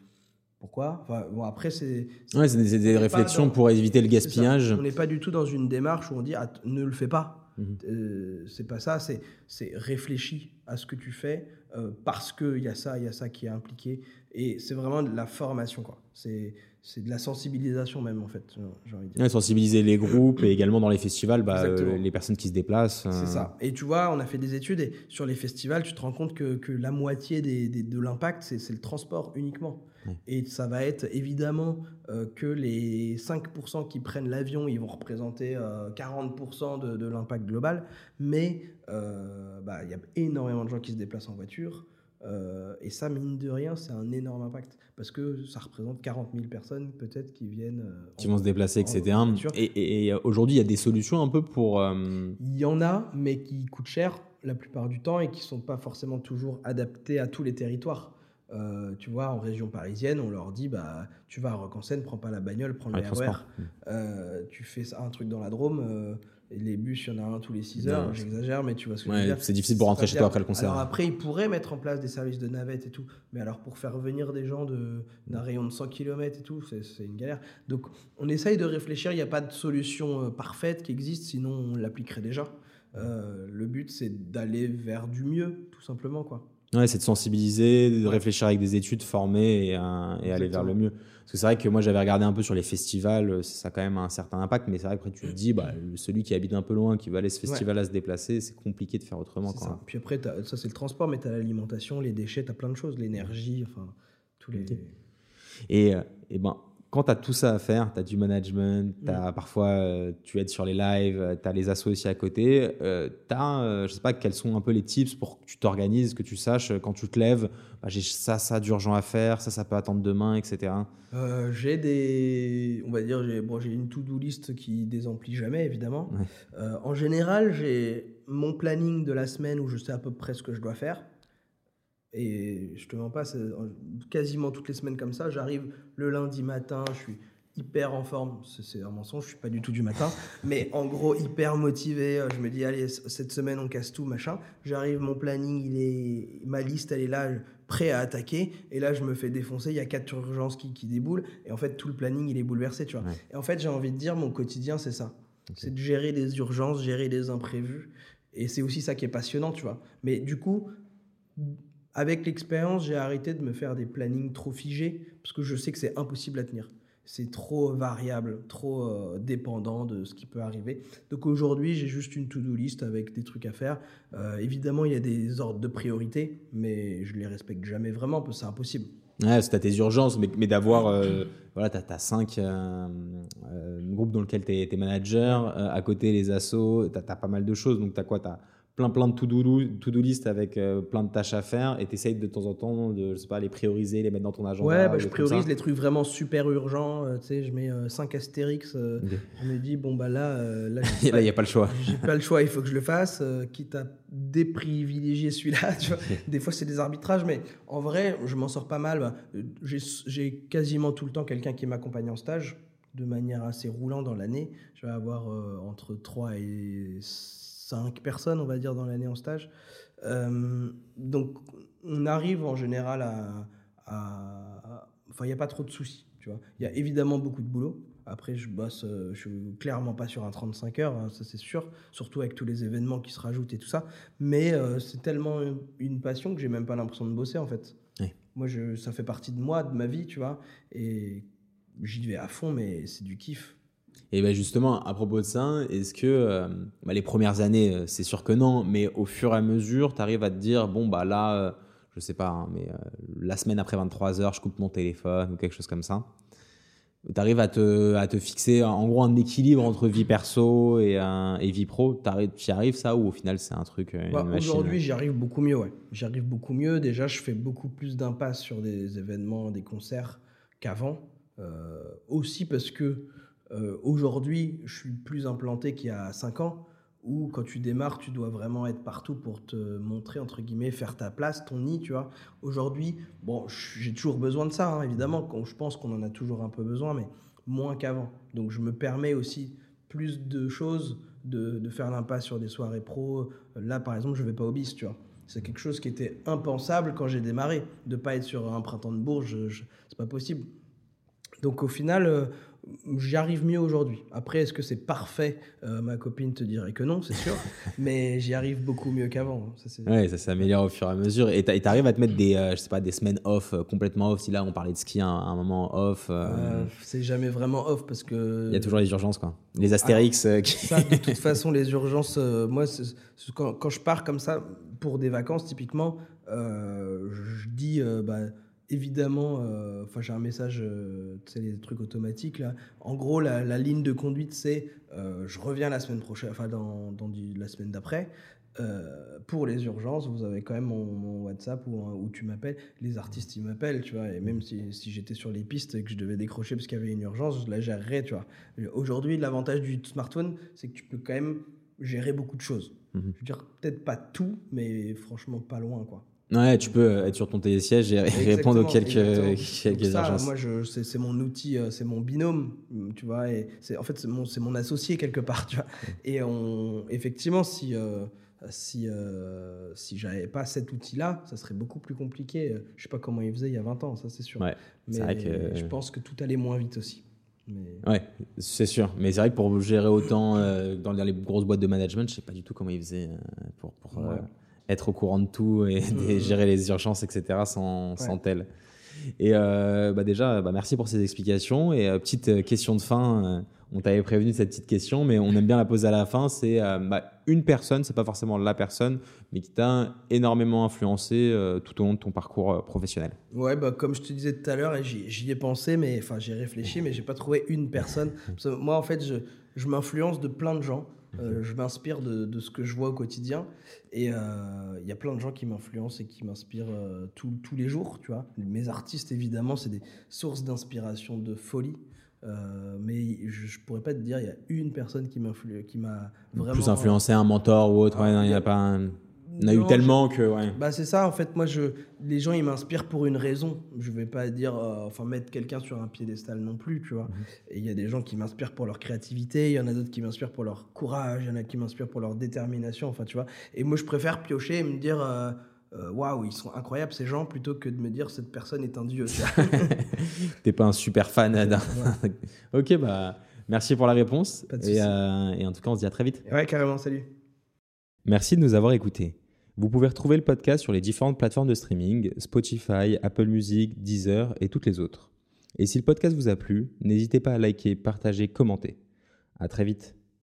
Pourquoi? Enfin, bon, Après, c'est. Ouais, c'est des, réflexions dans- pour éviter le ça. gaspillage. On n'est pas du tout dans une démarche où on dit ah, ne le fais pas. Mhm. C'est pas ça, c'est, réfléchis à ce que tu fais parce qu'il y a ça, il y a ça qui est impliqué. Et c'est vraiment de la formation, quoi. C'est, c'est de la sensibilisation même, en fait, j'ai envie de dire. Ouais, sensibiliser les groupes et également dans les festivals, bah, euh, les personnes qui se déplacent. euh, C'est ça. Et tu vois, on a fait des études et sur les festivals, tu te rends compte que, que la moitié des, des- de l'impact, c'est, le transport uniquement. Ouais. Et ça va être évidemment euh, que les 5% qui prennent l'avion, ils vont représenter euh, 40% de, de l'impact global. Mais euh, bah, il y a énormément de gens qui se déplacent en voiture. Euh, et ça, mine de rien, c'est un énorme impact. Parce que ça représente 40 000 personnes peut-être qui viennent. euh, qui en- vont se déplacer, en- etc. en. Et, et- et aujourd'hui, il y a des solutions un peu pour. euh, Il y en a, mais qui coûtent cher la plupart du temps et qui sont pas forcément toujours adaptés à tous les territoires. Euh, tu vois, en région parisienne, on leur dit bah, tu vas à Rock en Seine, prends pas la bagnole, prends le RER. Euh, tu fais un truc dans la Drôme, euh, les bus, il y en a un tous les 6 Non, heures. J'exagère, mais tu vois ce que je veux dire. c'est difficile pour rentrer chez toi après le concert. Alors après, ils pourraient mettre en place des services de navette et tout, mais alors pour faire venir des gens de- d'un rayon de 100 km et tout, c'est une galère. Donc on essaye de réfléchir, il n'y a pas de solution euh, parfaite qui existe, sinon on l'appliquerait déjà. Euh, le but, c'est d'aller vers du mieux, tout simplement. quoi. Ouais, c'est de sensibiliser, de Ouais. réfléchir avec des études, former et, euh, et aller vers le mieux. Parce que c'est vrai que moi, j'avais regardé un peu sur les festivals, euh, ça a quand même un certain impact, mais c'est vrai qu'après, tu te dis, bah, celui qui habite un peu loin, qui va aller ce festival à se déplacer, c'est compliqué de faire autrement. Quoi. ça. Puis après, ça c'est le transport, mais tu as l'alimentation, les déchets, tu as plein de choses, l'énergie, enfin, tous les... Ok. Et, euh, et ben, quand tu as tout ça à faire, tu as du management, as, parfois euh, tu aides sur les lives, euh, tu as les assos aussi à côté, euh, tu as, je sais pas, quels sont un peu les tips pour que tu t'organises, que tu saches quand tu te lèves, bah, j'ai ça, ça d'urgent à faire, ça, ça peut attendre demain, etc. j'ai des, on va dire, j'ai bon, une to-do list qui désemplit jamais, évidemment. en général, j'ai mon planning de la semaine où je sais à peu près ce que je dois faire. Et je te mens pas, quasiment toutes les semaines comme ça. J'arrive le lundi matin, je suis hyper en forme. C'est un mensonge, je suis pas du tout du matin. mais en gros, hyper motivé. Je me dis, allez, cette semaine, on casse tout, machin. J'arrive, mon planning, il est, ma liste, elle est là, prêt à attaquer. Et là, je me fais défoncer. Il y a quatre urgences qui, qui déboulent. Et en fait, tout le planning, il est bouleversé, tu vois. Et en fait, j'ai envie de dire, mon quotidien, c'est ça. C'est de gérer les urgences, gérer les imprévus. Et c'est aussi ça qui est passionnant, tu vois. Mais du coup, avec l'expérience, j'ai arrêté de me faire des plannings trop figés parce que je sais que c'est impossible à tenir. C'est trop variable, trop euh, dépendant de ce qui peut arriver. Donc aujourd'hui, j'ai juste une to-do list avec des trucs à faire. Euh, évidemment, il y a des ordres de priorité, mais je les respecte jamais vraiment parce que c'est impossible. Ouais, c'est tes urgences, mais, d'avoir, euh, voilà, tu as, cinq groupes dans lesquels tu es, manager, à côté les assos, tu as, pas mal de choses. Donc tu as quoi plein plein de to-do list avec euh, plein de tâches à faire et tu essayes de temps en temps de je sais pas les prioriser les mettre dans ton agenda ouais bah, je priorise les trucs vraiment super urgents euh, tu sais je mets 5 euh, astérix je me dis bon bah là là il n'y a pas le choix. j'ai pas le choix il faut que je le fasse quitte à déprivilégier celui-là tu vois. Des fois c'est des arbitrages mais en vrai je m'en sors pas mal bah, j'ai quasiment tout le temps quelqu'un qui m'accompagne en stage de manière assez roulant dans l'année. Je vais avoir entre 3 et cinq personnes, on va dire, dans l'année en stage. Euh, donc, on arrive en général à. enfin, il n'y a pas trop de soucis, tu vois. Il y a évidemment beaucoup de boulot. Après, je bosse, euh, je suis clairement pas sur un 35 heures, hein, ça c'est sûr, surtout avec tous les événements qui se rajoutent et tout ça. Mais euh, c'est tellement une passion que j'ai même pas l'impression de bosser en fait. Moi, je, ça fait partie de moi, de ma vie, tu vois. Et j'y vais à fond, mais c'est du kiff. Et ben justement, à propos de ça, est-ce que euh, bah, les premières années, euh, c'est sûr que non, mais au fur et à mesure, tu arrives à te dire, bon, bah là, euh, je sais pas, hein, mais la semaine après 23 heures, je coupe mon téléphone ou quelque chose comme ça. Tu arrives à te, à te fixer en gros un équilibre entre vie perso et, et vie pro. Tu y arrives ça ou au final c'est un truc bah, Aujourd'hui j'y arrive beaucoup mieux. Ouais. J'y arrive beaucoup mieux. Déjà je fais beaucoup plus d'impasse sur des événements, des concerts qu'avant. aussi parce que euh, aujourd'hui, je suis plus implanté qu'il y a 5 ans, où quand tu démarres, tu dois vraiment être partout pour te montrer, entre guillemets, faire ta place, ton nid, tu vois. Aujourd'hui, bon, j'ai toujours besoin de ça, hein, évidemment, je pense qu'on en a toujours un peu besoin, mais moins qu'avant. Donc je me permets aussi plus de choses, de, faire l'impasse sur des soirées pro. Là, par exemple, je vais pas au bis, tu vois. C'est quelque chose qui était impensable quand j'ai démarré. De pas être sur un printemps de Bourges, c'est pas possible. Donc au final, euh, j'y arrive mieux aujourd'hui. Après, est-ce que c'est parfait euh, Ma copine te dirait que non, c'est sûr. mais j'y arrive beaucoup mieux qu'avant. Oui, ça s'améliore au fur et à mesure. Et tu arrives à te mettre des, euh, je sais pas, des semaines off, euh, complètement off. Si là, on parlait de ski à un, moment off. c'est jamais vraiment off parce que. Il y a toujours les urgences, quoi. Les astérix. ça, de toute façon, les urgences, moi, quand, quand, je pars comme ça pour des vacances, typiquement, je dis. Bah, évidemment, euh, enfin j'ai un message, euh, tu sais, les trucs automatiques là. En gros, la, ligne de conduite, c'est euh, je reviens la semaine prochaine, enfin dans, dans la semaine d'après. pour les urgences, vous avez quand même mon, WhatsApp où, où tu m'appelles. Les artistes, ils m'appellent, tu vois. Et même si, si j'étais sur les pistes et que je devais décrocher parce qu'il y avait une urgence, je la gérerais, tu vois. Aujourd'hui, l'avantage du smartphone, c'est que tu peux quand même gérer beaucoup de choses. Mhm. Je veux dire, peut-être pas tout, mais franchement pas loin, quoi. Ouais, tu peux être sur ton télésiège et répondre aux quelques, quelques ça, Moi, c'est mon outil, euh, c'est mon binôme, tu vois. Et en fait, c'est mon, mon associé quelque part, tu vois. Et on, effectivement, si, euh, si, euh, si j'avais pas cet outil-là, ça serait beaucoup plus compliqué. Je sais pas comment il faisait il y a 20 ans, ça c'est sûr. Ouais, Mais vrai que... je pense que tout allait moins vite aussi. Mais... Ouais, c'est sûr. Mais c'est vrai que pour gérer autant dans les grosses boîtes de management, je sais pas du tout comment il faisait pour, pour être au courant de tout et, mm. gérer les urgences, etc. sans, sans tel. Et euh, bah déjà, bah merci pour ces explications. Et euh, petite euh, question de fin, on t'avait prévenu cette petite question, mais on aime bien la poser à la fin. C'est bah, une personne, c'est pas forcément la personne, mais qui t'a énormément influencé tout au long de ton parcours professionnel. Ouais, bah, comme je te disais tout à l'heure, j'y ai pensé, mais enfin j'ai réfléchi, mais j'ai pas trouvé une personne. moi, en fait, je, je m'influence de plein de gens. Je m'inspire de, de, ce que je vois au quotidien. Et il y a plein de gens qui m'influencent et qui m'inspirent tous les jours, tu vois. Mes artistes, évidemment, c'est des sources d'inspiration de folie. Euh, mais je, ne pourrais pas te dire, il y a une personne qui m'a vraiment. Plus influencé, un mentor ou autre, il n'y a pas un. On a eu tellement que. Ouais. Bah c'est ça, en fait, moi, je, les gens, ils m'inspirent pour une raison. Je vais pas dire, euh, enfin, mettre quelqu'un sur un piédestal non plus, tu vois. Mhm. Et il y a des gens qui m'inspirent pour leur créativité, il y en a d'autres qui m'inspirent pour leur courage, il y en a qui m'inspirent pour leur détermination, enfin, tu vois. Et moi, je préfère piocher et me dire, euh, euh, waouh, ils sont incroyables ces gens, plutôt que de me dire cette personne est un dieu. T'es pas un super fan d'un. ok, bah merci pour la réponse. et, euh, et, en tout cas, on se dit à très vite. Ouais, carrément, salut. Merci de nous avoir écoutés. Vous pouvez retrouver le podcast sur les différentes plateformes de streaming Spotify, Apple Music, Deezer et toutes les autres. Et si le podcast vous a plu, n'hésitez pas à liker, partager, commenter. À très vite.